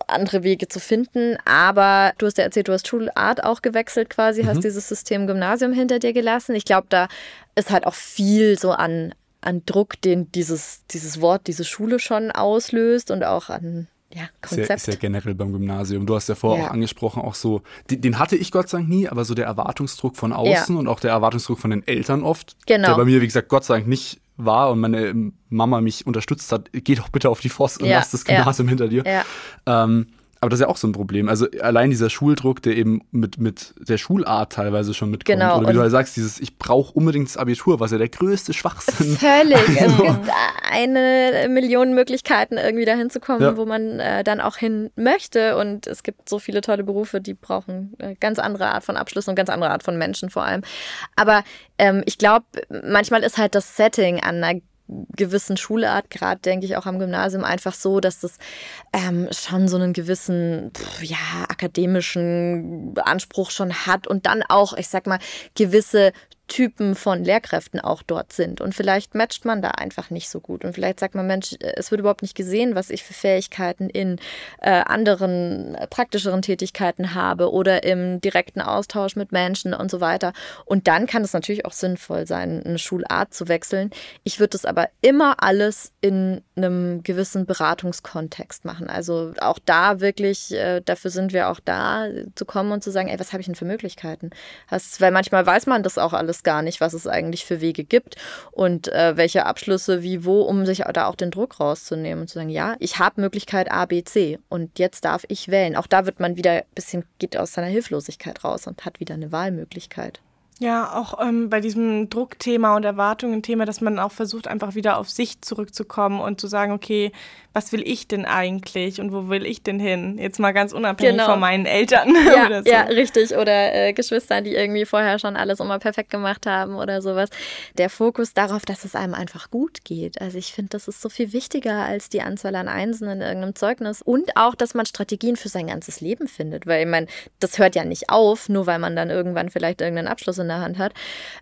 S4: andere Wege zu finden. Aber du hast ja erzählt, du hast Schulart auch gewechselt quasi, mhm. hast dieses System Gymnasium hinter dir gelassen. Ich glaube, da ist halt auch viel so an, an Druck, den dieses, dieses Wort, diese Schule schon auslöst und auch an ja, Konzept.
S3: Ist ja, generell beim Gymnasium. Du hast ja vorher ja. auch angesprochen, auch so, den, den, hatte ich Gott sei Dank nie, aber so der Erwartungsdruck von außen ja. und auch der Erwartungsdruck von den Eltern oft. Genau. Der bei mir, wie gesagt, Gott sei Dank nicht war und meine Mama mich unterstützt hat, geh doch bitte auf die Forst und ja, lass das Gymnasium ja, hinter dir. Ja. Ähm, aber das ist ja auch so ein Problem. Also allein dieser Schuldruck, der eben mit, mit der Schulart teilweise schon mitkommt. Genau. Oder wie du halt sagst, dieses Ich brauche unbedingt das Abitur, was ja der größte Schwachsinn ist.
S4: Völlig. Also. Es gibt eine Million Möglichkeiten, irgendwie dahin zu kommen, ja. wo man äh, dann auch hin möchte. Und es gibt so viele tolle Berufe, die brauchen eine ganz andere Art von Abschluss und ganz andere Art von Menschen vor allem. Aber ähm, ich glaube, manchmal ist halt das Setting an einer gewissen Schulart, gerade denke ich auch am Gymnasium, einfach so, dass das ähm, schon so einen gewissen, ja, akademischen Anspruch schon hat und dann auch, ich sag mal, gewisse Typen von Lehrkräften auch dort sind. Und vielleicht matcht man da einfach nicht so gut. Und vielleicht sagt man, Mensch, es wird überhaupt nicht gesehen, was ich für Fähigkeiten in äh, anderen äh, praktischeren Tätigkeiten habe oder im direkten Austausch mit Menschen und so weiter. Und dann kann es natürlich auch sinnvoll sein, eine Schulart zu wechseln. Ich würde es aber immer alles in einem gewissen Beratungskontext machen. Also auch da wirklich, äh, dafür sind wir auch da, zu kommen und zu sagen, ey, was habe ich denn für Möglichkeiten? Das, weil manchmal weiß man das auch alles gar nicht, was es eigentlich für Wege gibt und äh, welche Abschlüsse wie wo, um sich da auch den Druck rauszunehmen und zu sagen, ja, ich habe Möglichkeit A, B, C und jetzt darf ich wählen. Auch da wird man wieder ein bisschen, geht aus seiner Hilflosigkeit raus und hat wieder eine Wahlmöglichkeit.
S2: Ja, auch ähm, bei diesem Druckthema und Erwartungen-Thema, dass man auch versucht, einfach wieder auf sich zurückzukommen und zu sagen, okay, was will ich denn eigentlich und wo will ich denn hin? Jetzt mal ganz unabhängig genau. von meinen Eltern
S4: ja, oder so. Ja, richtig. Oder äh, Geschwistern, die irgendwie vorher schon alles immer perfekt gemacht haben oder sowas. Der Fokus darauf, dass es einem einfach gut geht. Also ich finde, das ist so viel wichtiger als die Anzahl an Einsen in irgendeinem Zeugnis. Und auch, dass man Strategien für sein ganzes Leben findet. Weil ich meine, das hört ja nicht auf, nur weil man dann irgendwann vielleicht irgendeinen Abschluss in der Hand hat.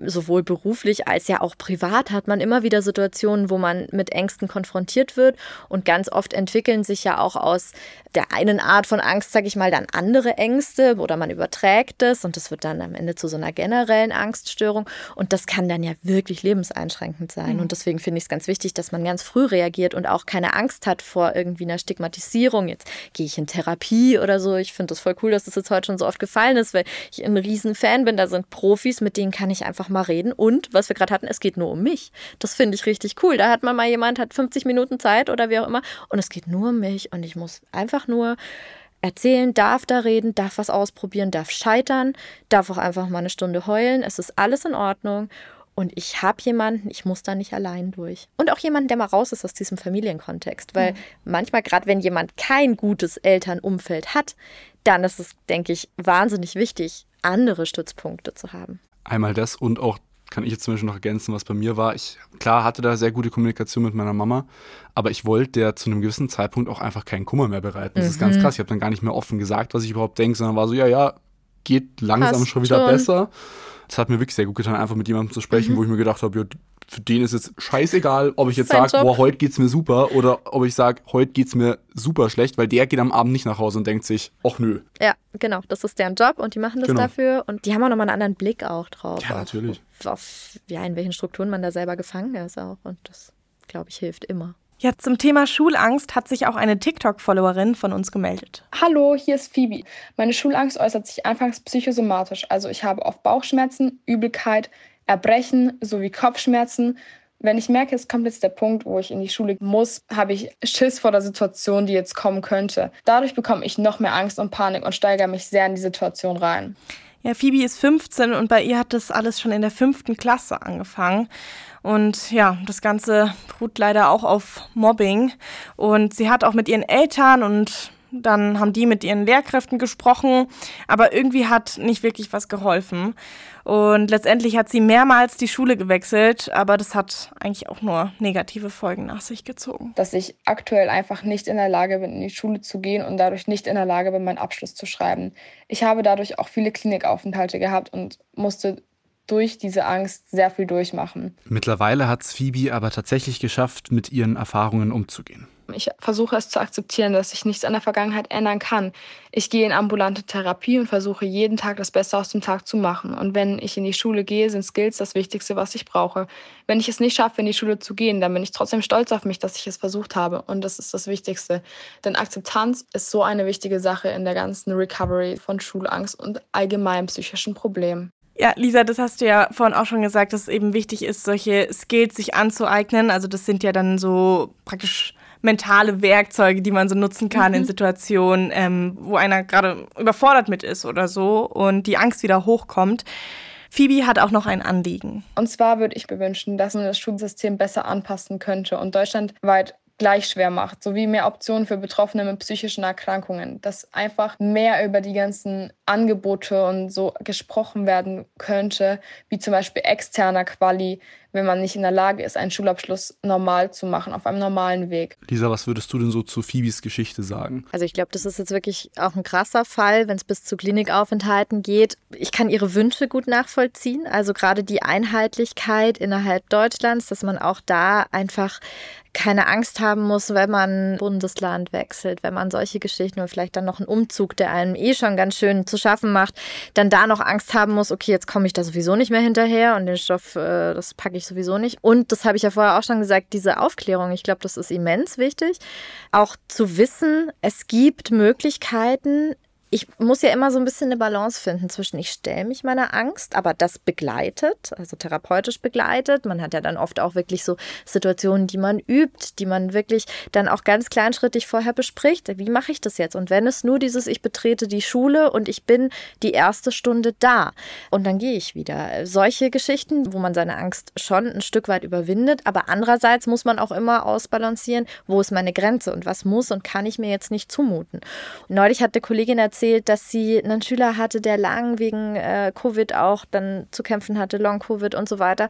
S4: Sowohl beruflich als ja auch privat hat man immer wieder Situationen, wo man mit Ängsten konfrontiert wird und ganz ganz oft entwickeln sich ja auch aus der einen Art von Angst, sage ich mal, dann andere Ängste oder man überträgt es und das wird dann am Ende zu so einer generellen Angststörung und das kann dann ja wirklich lebenseinschränkend sein. Mhm. Und deswegen finde ich es ganz wichtig, dass man ganz früh reagiert und auch keine Angst hat vor irgendwie einer Stigmatisierung. Jetzt gehe ich in Therapie oder so. Ich finde das voll cool, dass das jetzt heute schon so oft gefallen ist, weil ich ein riesen Fan bin. Da sind Profis, mit denen kann ich einfach mal reden. Und was wir gerade hatten, es geht nur um mich. Das finde ich richtig cool. Da hat man mal jemand, hat 50 Minuten Zeit oder wie auch immer und es geht nur um mich und ich muss einfach nur erzählen, darf da reden, darf was ausprobieren, darf scheitern, darf auch einfach mal eine Stunde heulen. Es ist alles in Ordnung. Und ich habe jemanden, ich muss da nicht allein durch. Und auch jemanden, der mal raus ist aus diesem Familienkontext. Weil mhm. manchmal, gerade wenn jemand kein gutes Elternumfeld hat, dann ist es, denke ich, wahnsinnig wichtig, andere Stützpunkte zu haben.
S3: Einmal das und auch kann ich jetzt zum Beispiel noch ergänzen, was bei mir war. Ich, klar, hatte da sehr gute Kommunikation mit meiner Mama, aber ich wollte der zu einem gewissen Zeitpunkt auch einfach keinen Kummer mehr bereiten. Das mhm. ist ganz mhm. krass. Ich habe dann gar nicht mehr offen gesagt, was ich überhaupt denke, sondern war so, ja, ja, geht langsam Passt schon wieder schon. besser. Es hat mir wirklich sehr gut getan, einfach mit jemandem zu sprechen, mhm. wo ich mir gedacht habe, ja, für den ist jetzt scheißegal, ob ich jetzt sage, boah, heute geht's mir super oder ob ich sage, heute geht's mir super schlecht, weil der geht am Abend nicht nach Hause und denkt sich, ach nö.
S4: Ja, genau, das ist deren Job und die machen das genau. dafür und die haben auch nochmal einen anderen Blick auch drauf.
S3: Ja, natürlich.
S4: Auf, auf, ja, in welchen Strukturen man da selber gefangen ist auch und das, glaube ich, hilft immer.
S2: Ja, zum Thema Schulangst hat sich auch eine TikTok-Followerin von uns gemeldet.
S5: Hallo, hier ist Phoebe. Meine Schulangst äußert sich anfangs psychosomatisch. Also ich habe oft Bauchschmerzen, Übelkeit, Erbrechen sowie Kopfschmerzen. Wenn ich merke, es kommt jetzt der Punkt, wo ich in die Schule muss, habe ich Schiss vor der Situation, die jetzt kommen könnte. Dadurch bekomme ich noch mehr Angst und Panik und steigere mich sehr in die Situation rein.
S2: Ja, Phoebe ist 15 und bei ihr hat das alles schon in der fünften Klasse angefangen. Und ja, das Ganze beruht leider auch auf Mobbing. Und sie hat auch mit ihren Eltern und dann haben die mit ihren Lehrkräften gesprochen, aber irgendwie hat nicht wirklich was geholfen. Und letztendlich hat sie mehrmals die Schule gewechselt, aber das hat eigentlich auch nur negative Folgen nach sich gezogen.
S5: Dass ich aktuell einfach nicht in der Lage bin, in die Schule zu gehen und dadurch nicht in der Lage bin, meinen Abschluss zu schreiben. Ich habe dadurch auch viele Klinikaufenthalte gehabt und musste durch diese Angst sehr viel durchmachen.
S3: Mittlerweile hat es Phoebe aber tatsächlich geschafft, mit ihren Erfahrungen umzugehen.
S5: Ich versuche es zu akzeptieren, dass ich nichts an der Vergangenheit ändern kann. Ich gehe in ambulante Therapie und versuche jeden Tag das Beste aus dem Tag zu machen. Und wenn ich in die Schule gehe, sind Skills das Wichtigste, was ich brauche. Wenn ich es nicht schaffe, in die Schule zu gehen, dann bin ich trotzdem stolz auf mich, dass ich es versucht habe. Und das ist das Wichtigste. Denn Akzeptanz ist so eine wichtige Sache in der ganzen Recovery von Schulangst und allgemein psychischen Problemen.
S2: Ja, Lisa, das hast du ja vorhin auch schon gesagt, dass es eben wichtig ist, solche Skills sich anzueignen. Also das sind ja dann so praktisch mentale Werkzeuge, die man so nutzen kann mhm. in Situationen, ähm, wo einer gerade überfordert mit ist oder so und die Angst wieder hochkommt. Phoebe hat auch noch ein Anliegen.
S5: Und zwar würde ich mir wünschen, dass man das Schulsystem besser anpassen könnte und deutschlandweit gleich schwer macht, sowie mehr Optionen für Betroffene mit psychischen Erkrankungen, dass einfach mehr über die ganzen Angebote und so gesprochen werden könnte, wie zum Beispiel externer Quali, wenn man nicht in der Lage ist, einen Schulabschluss normal zu machen, auf einem normalen Weg.
S3: Lisa, was würdest du denn so zu Phoebes Geschichte sagen?
S4: Also ich glaube, das ist jetzt wirklich auch ein krasser Fall, wenn es bis zu Klinikaufenthalten geht. Ich kann ihre Wünsche gut nachvollziehen, also gerade die Einheitlichkeit innerhalb Deutschlands, dass man auch da einfach keine Angst haben muss, wenn man Bundesland wechselt, wenn man solche Geschichten und vielleicht dann noch einen Umzug, der einem eh schon ganz schön zu schaffen macht, dann da noch Angst haben muss, okay, jetzt komme ich da sowieso nicht mehr hinterher und den Stoff, äh, das packe ich sowieso nicht. Und das habe ich ja vorher auch schon gesagt, diese Aufklärung, ich glaube, das ist immens wichtig. Auch zu wissen, es gibt Möglichkeiten, ich muss ja immer so ein bisschen eine Balance finden zwischen, ich stelle mich meiner Angst, aber das begleitet, also therapeutisch begleitet. Man hat ja dann oft auch wirklich so Situationen, die man übt, die man wirklich dann auch ganz kleinschrittig vorher bespricht. Wie mache ich das jetzt? Und wenn es nur dieses, ich betrete die Schule und ich bin die erste Stunde da und dann gehe ich wieder. Solche Geschichten, wo man seine Angst schon ein Stück weit überwindet, aber andererseits muss man auch immer ausbalancieren, wo ist meine Grenze und was muss und kann ich mir jetzt nicht zumuten. Neulich hat eine Kollegin erzählt, erzählt, dass sie einen Schüler hatte, der lang wegen äh, Covid auch dann zu kämpfen hatte, Long-Covid und so weiter.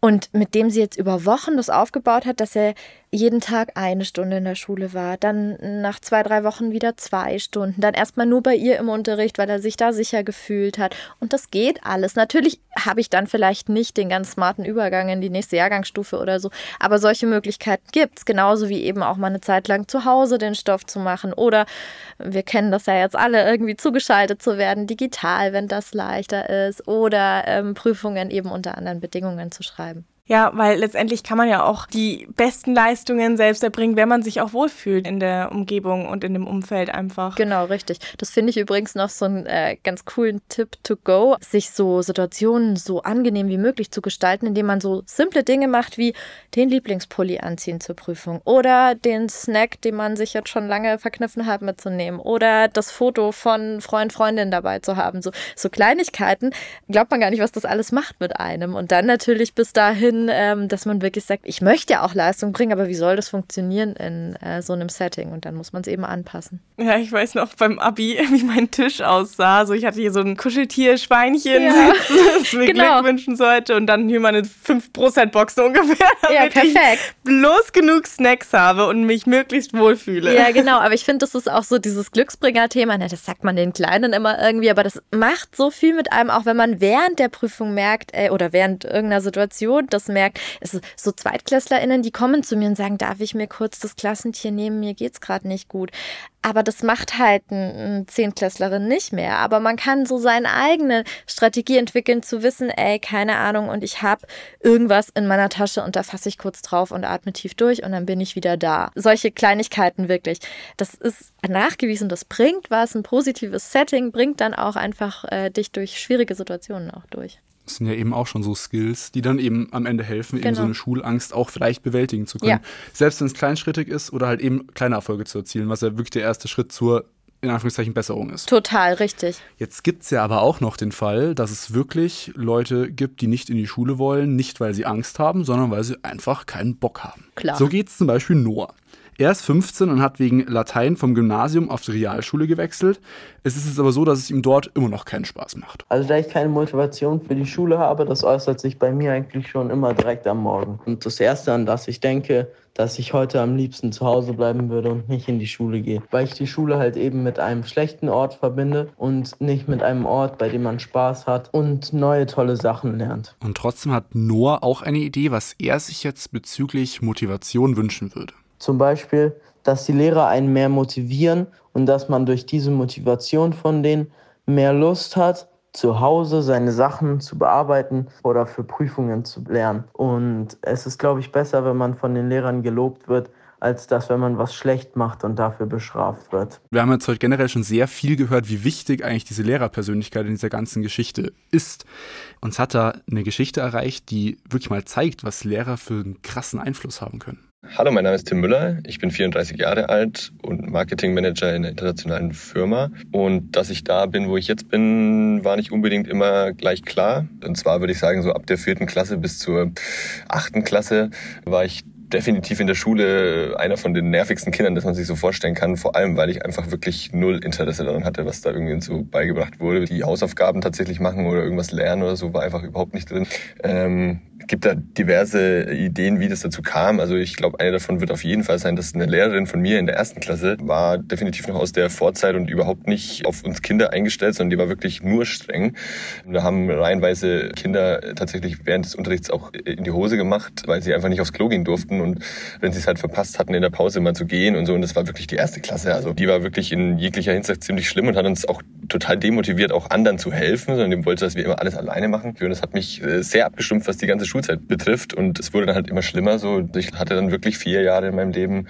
S4: Und mit dem sie jetzt über Wochen das aufgebaut hat, dass er jeden Tag eine Stunde in der Schule war, dann nach zwei, drei Wochen wieder zwei Stunden, dann erstmal nur bei ihr im Unterricht, weil er sich da sicher gefühlt hat. Und das geht alles. Natürlich habe ich dann vielleicht nicht den ganz smarten Übergang in die nächste Jahrgangsstufe oder so, aber solche Möglichkeiten gibt es. Genauso wie eben auch mal eine Zeit lang zu Hause den Stoff zu machen oder wir kennen das ja jetzt alle, irgendwie zugeschaltet zu werden, digital, wenn das leichter ist oder ähm, Prüfungen eben unter anderen Bedingungen zu schreiben.
S2: Ja, weil letztendlich kann man ja auch die besten Leistungen selbst erbringen, wenn man sich auch wohlfühlt in der Umgebung und in dem Umfeld einfach.
S4: Genau, richtig. Das finde ich übrigens noch so einen äh, ganz coolen Tipp to go, sich so Situationen so angenehm wie möglich zu gestalten, indem man so simple Dinge macht wie den Lieblingspulli anziehen zur Prüfung oder den Snack, den man sich jetzt schon lange verkniffen hat mitzunehmen oder das Foto von Freund, Freundin dabei zu haben. So, so Kleinigkeiten, glaubt man gar nicht, was das alles macht mit einem. Und dann natürlich bis dahin hin, ähm, dass man wirklich sagt, ich möchte ja auch Leistung bringen, aber wie soll das funktionieren in äh, so einem Setting? Und dann muss man es eben anpassen.
S2: Ja, ich weiß noch beim Abi, wie mein Tisch aussah. Also ich hatte hier so ein Kuscheltier-Schweinchen,
S4: Ja.
S2: das mir
S4: Genau.
S2: Glück wünschen sollte. Und dann hier meine 5%-Box so ungefähr, damit
S4: Ja, perfekt.
S2: ich bloß genug Snacks habe und mich möglichst wohlfühle.
S4: Ja, genau. Aber ich finde, das ist auch so dieses Glücksbringer-Thema. Das sagt man den Kleinen immer irgendwie, aber das macht so viel mit einem, auch wenn man während der Prüfung merkt, ey, oder während irgendeiner Situation das merkt. Es ist so ZweitklässlerInnen, die kommen zu mir und sagen, darf ich mir kurz das Klassentier nehmen? Mir geht's gerade nicht gut. Aber das macht halt ein, ein Zehntklässlerin nicht mehr. Aber man kann so seine eigene Strategie entwickeln, zu wissen, ey, keine Ahnung, und ich habe irgendwas in meiner Tasche und da fasse ich kurz drauf und atme tief durch und dann bin ich wieder da. Solche Kleinigkeiten wirklich. Das ist nachgewiesen, das bringt was, ein positives Setting bringt dann auch einfach äh, dich durch schwierige Situationen auch durch.
S3: Das sind ja eben auch schon so Skills, die dann eben am Ende helfen, eben
S4: Genau.
S3: so eine Schulangst auch vielleicht bewältigen zu können.
S4: Ja.
S3: Selbst wenn es kleinschrittig ist oder halt eben kleine Erfolge zu erzielen, was ja wirklich der erste Schritt zur, in Anführungszeichen, Besserung ist.
S4: Total, richtig.
S3: Jetzt gibt es ja aber auch noch den Fall, dass es wirklich Leute gibt, die nicht in die Schule wollen, nicht weil sie Angst haben, sondern weil sie einfach keinen Bock haben.
S4: Klar.
S3: So geht es zum Beispiel Noah. Er ist 15 und hat wegen Latein vom Gymnasium auf die Realschule gewechselt. Es ist jetzt aber so, dass es ihm dort immer noch keinen Spaß macht.
S6: Also da ich keine Motivation für die Schule habe, das äußert sich bei mir eigentlich schon immer direkt am Morgen. Und das Erste, an das ich denke, dass ich heute am liebsten zu Hause bleiben würde und nicht in die Schule gehe. Weil ich die Schule halt eben mit einem schlechten Ort verbinde und nicht mit einem Ort, bei dem man Spaß hat und neue tolle Sachen lernt.
S3: Und trotzdem hat Noah auch eine Idee, was er sich jetzt bezüglich Motivation wünschen würde.
S6: Zum Beispiel, dass die Lehrer einen mehr motivieren und dass man durch diese Motivation von denen mehr Lust hat, zu Hause seine Sachen zu bearbeiten oder für Prüfungen zu lernen. Und es ist, glaube ich, besser, wenn man von den Lehrern gelobt wird, als dass, wenn man was schlecht macht und dafür bestraft wird.
S3: Wir haben jetzt heute generell schon sehr viel gehört, wie wichtig eigentlich diese Lehrerpersönlichkeit in dieser ganzen Geschichte ist. Uns hat da eine Geschichte erreicht, die wirklich mal zeigt, was Lehrer für einen krassen Einfluss haben können.
S7: Hallo, mein Name ist Tim Müller. Ich bin 34 Jahre alt und Marketingmanager in einer internationalen Firma. Und dass ich da bin, wo ich jetzt bin, war nicht unbedingt immer gleich klar. Und zwar würde ich sagen, so ab der vierten Klasse bis zur achten Klasse war ich definitiv in der Schule einer von den nervigsten Kindern, das man sich so vorstellen kann. Vor allem, weil ich einfach wirklich null Interesse daran hatte, was da irgendwie so beigebracht wurde. Die Hausaufgaben tatsächlich machen oder irgendwas lernen oder so war einfach überhaupt nicht drin. Ähm, gibt da diverse Ideen, wie das dazu kam. Also ich glaube, eine davon wird auf jeden Fall sein, dass eine Lehrerin von mir in der ersten Klasse war definitiv noch aus der Vorzeit und überhaupt nicht auf uns Kinder eingestellt, sondern die war wirklich nur streng. Da haben reihenweise Kinder tatsächlich während des Unterrichts auch in die Hose gemacht, weil sie einfach nicht aufs Klo gehen durften und wenn sie es halt verpasst hatten, in der Pause mal zu gehen und so. Und das war wirklich die erste Klasse. Also die war wirklich in jeglicher Hinsicht ziemlich schlimm und hat uns auch total demotiviert, auch anderen zu helfen, sondern die wollte, dass wir immer alles alleine machen. Und das hat mich äh, sehr abgestumpft, was die ganze Schulzeit betrifft. Und es wurde dann halt immer schlimmer. So, ich hatte dann wirklich vier Jahre in meinem Leben,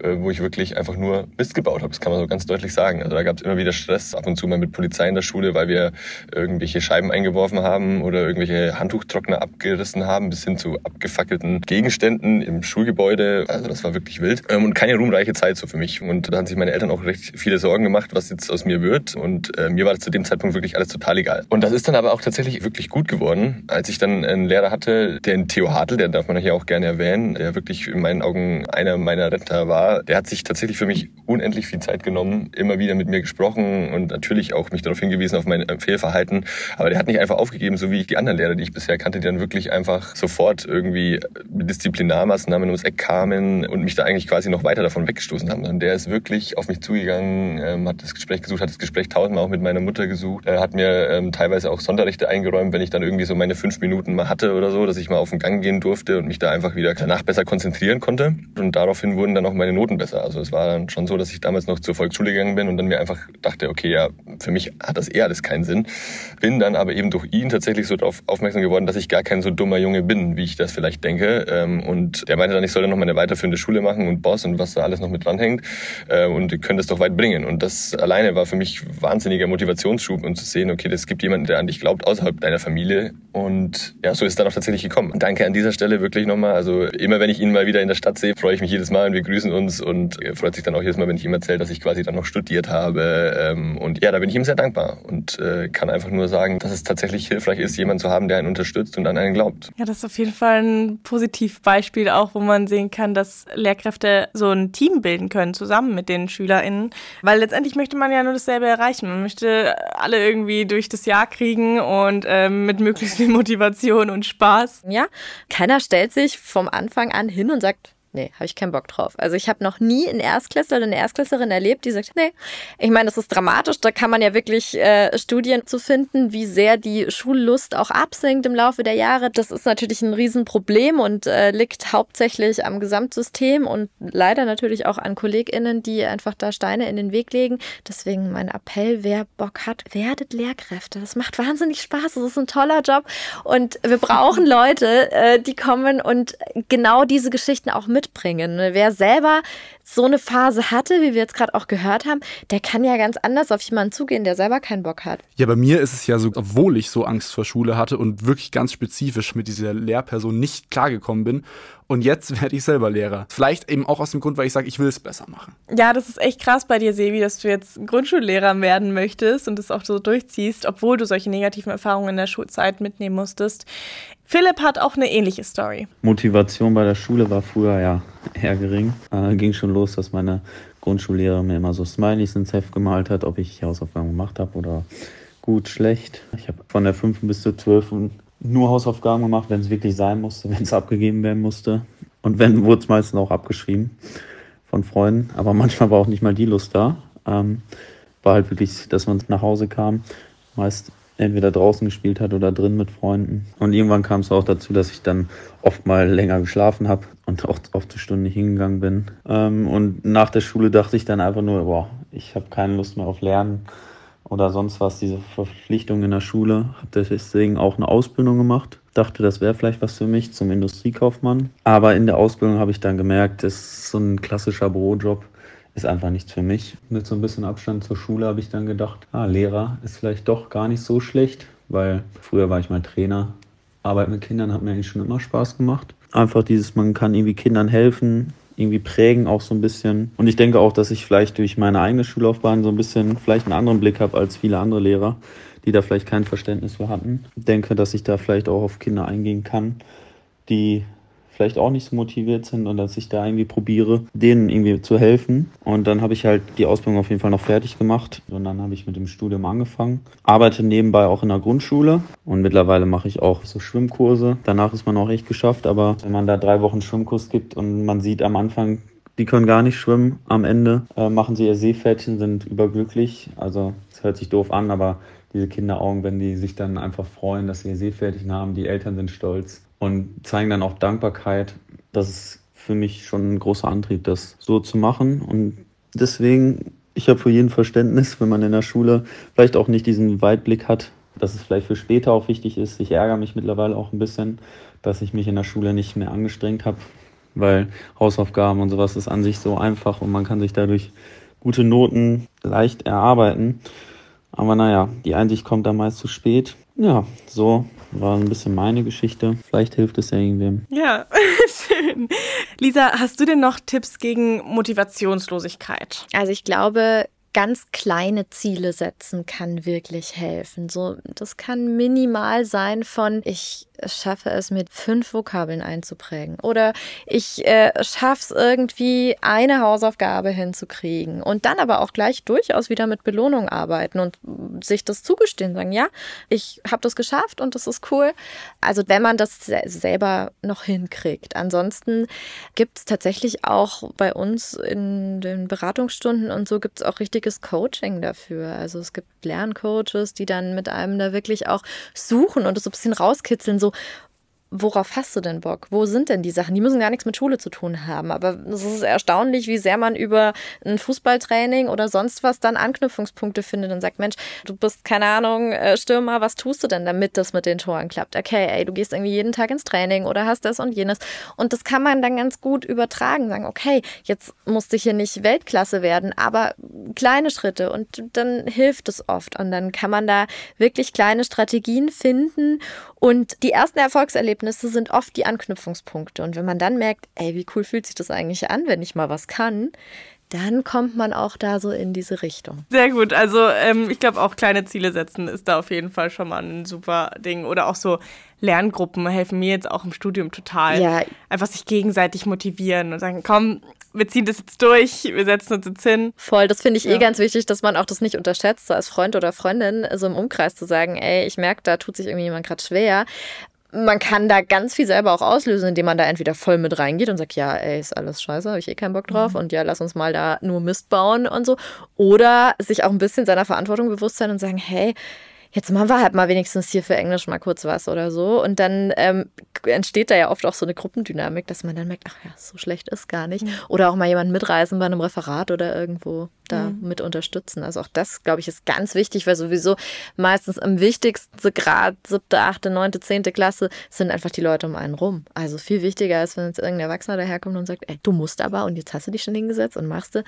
S7: äh, wo ich wirklich einfach nur Mist gebaut habe. Das kann man so ganz deutlich sagen. Also da gab es immer wieder Stress, ab und zu mal mit Polizei in der Schule, weil wir irgendwelche Scheiben eingeworfen haben oder irgendwelche Handtuchtrockner abgerissen haben, bis hin zu abgefackelten Gegenständen im Schulgebäude. Also das war wirklich wild. Ähm, und keine ruhmreiche Zeit so für mich. Und da haben sich meine Eltern auch recht viele Sorgen gemacht, was jetzt aus mir wird. Und äh, mir war das zu dem Zeitpunkt wirklich alles total egal. Und das ist dann aber auch tatsächlich wirklich gut geworden, als ich dann einen Lehrer hatte, der in Theo Hartl, der darf man hier auch gerne erwähnen, der wirklich in meinen Augen einer meiner Retter war. Der hat sich tatsächlich für mich unendlich viel Zeit genommen, immer wieder mit mir gesprochen und natürlich auch mich darauf hingewiesen auf mein äh, Fehlverhalten. Aber der hat nicht einfach aufgegeben, so wie ich die anderen Lehrer, die ich bisher kannte, die dann wirklich einfach sofort irgendwie mit Disziplinarmaßnahmen ums Eck kamen und mich da eigentlich quasi noch weiter davon weggestoßen haben. Und der ist wirklich auf mich zugegangen, ähm, hat das Gespräch gesucht, hat das Gespräch tausendmal auch mit meiner Mutter gesucht, er hat mir ähm, teilweise auch Sonderrechte eingeräumt, wenn ich dann irgendwie so meine fünf Minuten mal hatte oder so, dass ich mal auf den Gang gehen durfte und mich da einfach wieder danach besser konzentrieren konnte. Und daraufhin wurden dann auch meine Noten besser. Also es war dann schon so, dass ich damals noch zur Volksschule gegangen bin und dann mir einfach dachte, okay, ja, für mich hat das eher alles keinen Sinn. Bin dann aber eben durch ihn tatsächlich so darauf aufmerksam geworden, dass ich gar kein so dummer Junge bin, wie ich das vielleicht denke. Ähm, und der meinte dann, ich soll dann noch meine weiterführende Schule machen und Boss und was da alles noch mit dranhängt. Äh, und ihr könnt es doch weit bringen. Und das alleine war für mich wahnsinnige wahnsinniger Motivationsschub und zu sehen, okay, es gibt jemanden, der an dich glaubt, außerhalb deiner Familie. Und ja, so ist dann auch tatsächlich gekommen. Danke an dieser Stelle wirklich nochmal. Also immer wenn ich ihn mal wieder in der Stadt sehe, freue ich mich jedes Mal und wir grüßen uns und er freut sich dann auch jedes Mal, wenn ich ihm erzähle, dass ich quasi dann noch studiert habe. Ähm, und ja, da bin ich ihm sehr dankbar und äh, kann einfach nur sagen, dass es tatsächlich hilfreich ist, jemanden zu haben, der einen unterstützt und an einen glaubt.
S2: Ja, das ist auf jeden Fall ein Positivbeispiel auch, wo man sehen kann, dass Lehrkräfte so ein Team bilden können, zusammen mit den SchülerInnen. Weil letztendlich möchte man ja nur dasselbe erreichen. Man möchte alle irgendwie durch das Jahr kriegen und ähm, mit möglichst viel Motivation und Spaß.
S4: Ja, keiner stellt sich vom Anfang an hin und sagt, nee, habe ich keinen Bock drauf. Also ich habe noch nie einen Erstklässler oder eine Erstklässlerin erlebt, die sagt, nee. Ich meine, das ist dramatisch. Da kann man ja wirklich äh, Studien zu finden, wie sehr die Schullust auch absinkt im Laufe der Jahre. Das ist natürlich ein Riesenproblem und äh, liegt hauptsächlich am Gesamtsystem und leider natürlich auch an KollegInnen, die einfach da Steine in den Weg legen. Deswegen mein Appell, wer Bock hat, werdet Lehrkräfte. Das macht wahnsinnig Spaß. Das ist ein toller Job und wir brauchen Leute, äh, die kommen und genau diese Geschichten auch mit mitbringen. Wer selber so eine Phase hatte, wie wir jetzt gerade auch gehört haben, der kann ja ganz anders auf jemanden zugehen, der selber keinen Bock hat.
S3: Ja, bei mir ist es ja so, obwohl ich so Angst vor Schule hatte und wirklich ganz spezifisch mit dieser Lehrperson nicht klargekommen bin. Und jetzt werde ich selber Lehrer. Vielleicht eben auch aus dem Grund, weil ich sage, ich will es besser machen.
S2: Ja, das ist echt krass bei dir, Sevi, dass du jetzt Grundschullehrer werden möchtest und das auch so durchziehst, obwohl du solche negativen Erfahrungen in der Schulzeit mitnehmen musstest. Philipp hat auch eine ähnliche Story.
S8: Motivation bei der Schule war früher ja eher gering. Äh, ging schon los, dass meine Grundschullehrerin mir immer so Smileys ins Heft gemalt hat, ob ich Hausaufgaben gemacht habe oder gut, schlecht. Ich habe von der 5. bis zur 12. nur Hausaufgaben gemacht, wenn es wirklich sein musste, wenn es abgegeben werden musste. Und wenn, wurde es meistens auch abgeschrieben von Freunden. Aber manchmal war auch nicht mal die Lust da. Ähm, war halt wirklich, dass man nach Hause kam, meist entweder draußen gespielt hat oder drin mit Freunden. Und irgendwann kam es auch dazu, dass ich dann oft mal länger geschlafen habe und auch oft zur Stunde hingegangen bin. Ähm, und nach der Schule dachte ich dann einfach nur, boah, ich habe keine Lust mehr auf Lernen oder sonst was, diese Verpflichtung in der Schule. Habe deswegen auch eine Ausbildung gemacht. Dachte, das wäre vielleicht was für mich zum Industriekaufmann. Aber in der Ausbildung habe ich dann gemerkt, das ist so ein klassischer Bürojob ist einfach nichts für mich. Mit so ein bisschen Abstand zur Schule habe ich dann gedacht, ah, Lehrer ist vielleicht doch gar nicht so schlecht, weil früher war ich mal Trainer. Arbeit mit Kindern hat mir eigentlich schon immer Spaß gemacht. Einfach dieses, man kann irgendwie Kindern helfen, irgendwie prägen auch so ein bisschen. Und ich denke auch, dass ich vielleicht durch meine eigene Schullaufbahn so ein bisschen vielleicht einen anderen Blick habe als viele andere Lehrer, die da vielleicht kein Verständnis für hatten. Ich denke, dass ich da vielleicht auch auf Kinder eingehen kann, die vielleicht auch nicht so motiviert sind und dass ich da irgendwie probiere, denen irgendwie zu helfen. Und dann habe ich halt die Ausbildung auf jeden Fall noch fertig gemacht und dann habe ich mit dem Studium angefangen. Arbeite nebenbei auch in der Grundschule und mittlerweile mache ich auch so Schwimmkurse. Danach ist man auch echt geschafft, aber wenn man da drei Wochen Schwimmkurs gibt und man sieht am Anfang, die können gar nicht schwimmen. Am Ende äh, machen sie ihr Seepferdchen, sind überglücklich. Also es hört sich doof an, aber diese Kinderaugen, wenn die sich dann einfach freuen, dass sie ihr Seepferdchen haben, die Eltern sind stolz und zeigen dann auch Dankbarkeit. Das ist für mich schon ein großer Antrieb, das so zu machen. Und deswegen, ich habe für jeden Verständnis, wenn man in der Schule vielleicht auch nicht diesen Weitblick hat, dass es vielleicht für später auch wichtig ist. Ich ärgere mich mittlerweile auch ein bisschen, dass ich mich in der Schule nicht mehr angestrengt habe, weil Hausaufgaben und sowas ist an sich so einfach und man kann sich dadurch gute Noten leicht erarbeiten. Aber naja, die Einsicht kommt dann meist zu spät. Ja, so war ein bisschen meine Geschichte. Vielleicht hilft es ja irgendwem.
S2: Ja, schön. Lisa, hast du denn noch Tipps gegen Motivationslosigkeit?
S4: Also ich glaube, ganz kleine Ziele setzen kann wirklich helfen. So, das kann minimal sein von ich schaffe es mit fünf Vokabeln einzuprägen oder ich äh, schaffe es irgendwie eine Hausaufgabe hinzukriegen und dann aber auch gleich durchaus wieder mit Belohnung arbeiten und sich das zugestehen, sagen, ja, ich habe das geschafft und das ist cool. Also wenn man das selber noch hinkriegt. Ansonsten gibt es tatsächlich auch bei uns in den Beratungsstunden und so gibt es auch richtiges Coaching dafür. Also es gibt Lerncoaches, die dann mit einem da wirklich auch suchen und das so ein bisschen rauskitzeln, so worauf hast du denn Bock? Wo sind denn die Sachen? Die müssen gar nichts mit Schule zu tun haben. Aber es ist erstaunlich, wie sehr man über ein Fußballtraining oder sonst was dann Anknüpfungspunkte findet und sagt, Mensch, du bist, keine Ahnung, äh, Stürmer, was tust du denn, damit das mit den Toren klappt? Okay, ey, du gehst irgendwie jeden Tag ins Training oder hast das und jenes. Und das kann man dann ganz gut übertragen, sagen, okay, jetzt musste ich hier nicht Weltklasse werden, aber kleine Schritte und dann hilft es oft. Und dann kann man da wirklich kleine Strategien finden und die ersten Erfolgserlebnisse sind oft die Anknüpfungspunkte. Und wenn man dann merkt, ey, wie cool fühlt sich das eigentlich an, wenn ich mal was kann, dann kommt man auch da so in diese Richtung.
S2: Sehr gut. Also ähm, ich glaube auch kleine Ziele setzen ist da auf jeden Fall schon mal ein super Ding. Oder auch so Lerngruppen helfen mir jetzt auch im Studium total. Ja. Einfach sich gegenseitig motivieren und sagen, komm, wir ziehen das jetzt durch, wir setzen uns jetzt hin.
S4: Voll, das finde ich eh ja. eh ganz wichtig, dass man auch das nicht unterschätzt, so als Freund oder Freundin, so im Umkreis zu sagen, ey, ich merke, da tut sich irgendwie jemand gerade schwer man kann da ganz viel selber auch auslösen, indem man da entweder voll mit reingeht und sagt, ja, ey, ist alles scheiße, habe ich eh keinen Bock drauf mhm. und ja, lass uns mal da nur Mist bauen und so. Oder sich auch ein bisschen seiner Verantwortung bewusst sein und sagen, hey, jetzt machen wir halt mal wenigstens hier für Englisch mal kurz was oder so. Und dann ähm, entsteht da ja oft auch so eine Gruppendynamik, dass man dann merkt, ach ja, so schlecht ist gar nicht. Mhm. Oder auch mal jemanden mitreisen bei einem Referat oder irgendwo da mhm. mit unterstützen. Also auch das, glaube ich, ist ganz wichtig, weil sowieso meistens am wichtigsten Grad, siebte, achte, neunte, zehnte Klasse, sind einfach die Leute um einen rum. Also viel wichtiger ist, wenn jetzt irgendein Erwachsener daherkommt und sagt, ey, du musst aber und jetzt hast du dich schon hingesetzt und machst du.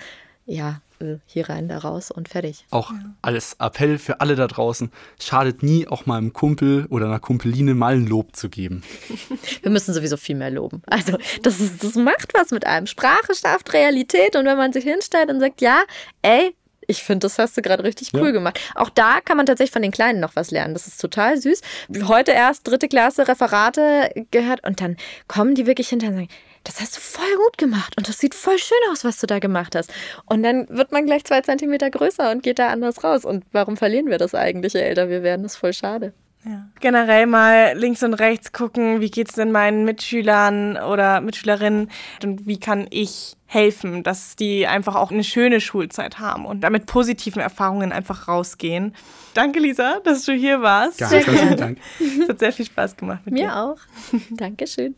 S4: Ja, äh, hier rein, da raus und fertig.
S3: Auch als Appell für alle da draußen, schadet nie, auch mal einem Kumpel oder einer Kumpeline mal ein Lob zu geben.
S4: Wir müssen sowieso viel mehr loben. Also das, ist, das macht was mit einem. Sprache schafft Realität und wenn man sich hinstellt und sagt, ja, ey, ich finde, das hast du gerade richtig cool ja. gemacht. Auch da kann man tatsächlich von den Kleinen noch was lernen. Das ist total süß. Heute erst dritte Klasse Referate gehört und dann kommen die wirklich hinterher und sagen, das hast du voll gut gemacht und das sieht voll schön aus, was du da gemacht hast. Und dann wird man gleich zwei Zentimeter größer und geht da anders raus. Und warum verlieren wir das eigentlich, je älter wir werden? Das ist voll schade.
S2: Ja. Generell mal links und rechts gucken, wie geht es denn meinen Mitschülern oder Mitschülerinnen und wie kann ich helfen, dass die einfach auch eine schöne Schulzeit haben und damit positiven Erfahrungen einfach rausgehen. Danke, Lisa, dass du hier warst.
S3: Ganz, ganz vielen Dank.
S2: Es hat sehr viel Spaß gemacht mit
S4: Mir
S2: dir.
S4: Mir auch. Dankeschön.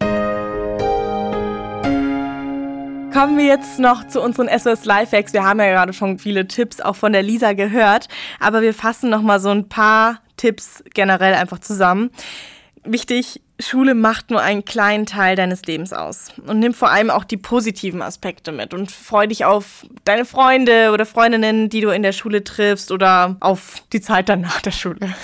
S2: Kommen wir jetzt noch zu unseren SOS Lifehacks. Wir haben ja gerade schon viele Tipps auch von der Lisa gehört, aber wir fassen noch mal so ein paar Tipps generell einfach zusammen. Wichtig, Schule macht nur einen kleinen Teil deines Lebens aus und nimm vor allem auch die positiven Aspekte mit und freu dich auf deine Freunde oder Freundinnen, die du in der Schule triffst oder auf die Zeit dann nach der Schule.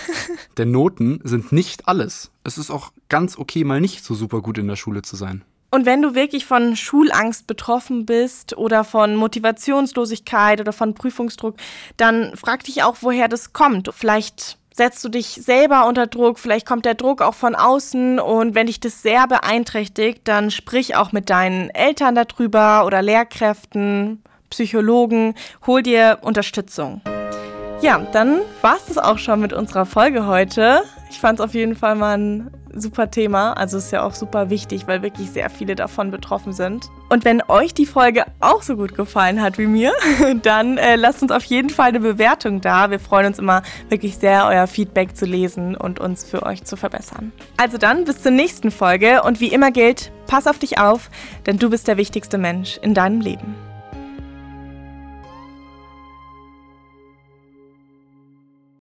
S3: Denn Noten sind nicht alles. Es ist auch ganz okay, mal nicht so super gut in der Schule zu sein.
S2: Und wenn du wirklich von Schulangst betroffen bist oder von Motivationslosigkeit oder von Prüfungsdruck, dann frag dich auch, woher das kommt. Vielleicht setzt du dich selber unter Druck, vielleicht kommt der Druck auch von außen und wenn dich das sehr beeinträchtigt, dann sprich auch mit deinen Eltern darüber oder Lehrkräften, Psychologen, hol dir Unterstützung. Ja, dann war es das auch schon mit unserer Folge heute. Ich fand es auf jeden Fall mal ein super Thema. Also ist ja auch super wichtig, weil wirklich sehr viele davon betroffen sind. Und wenn euch die Folge auch so gut gefallen hat wie mir, dann äh, lasst uns auf jeden Fall eine Bewertung da. Wir freuen uns immer wirklich sehr, euer Feedback zu lesen und uns für euch zu verbessern. Also dann bis zur nächsten Folge und wie immer gilt, pass auf dich auf, denn du bist der wichtigste Mensch in deinem Leben.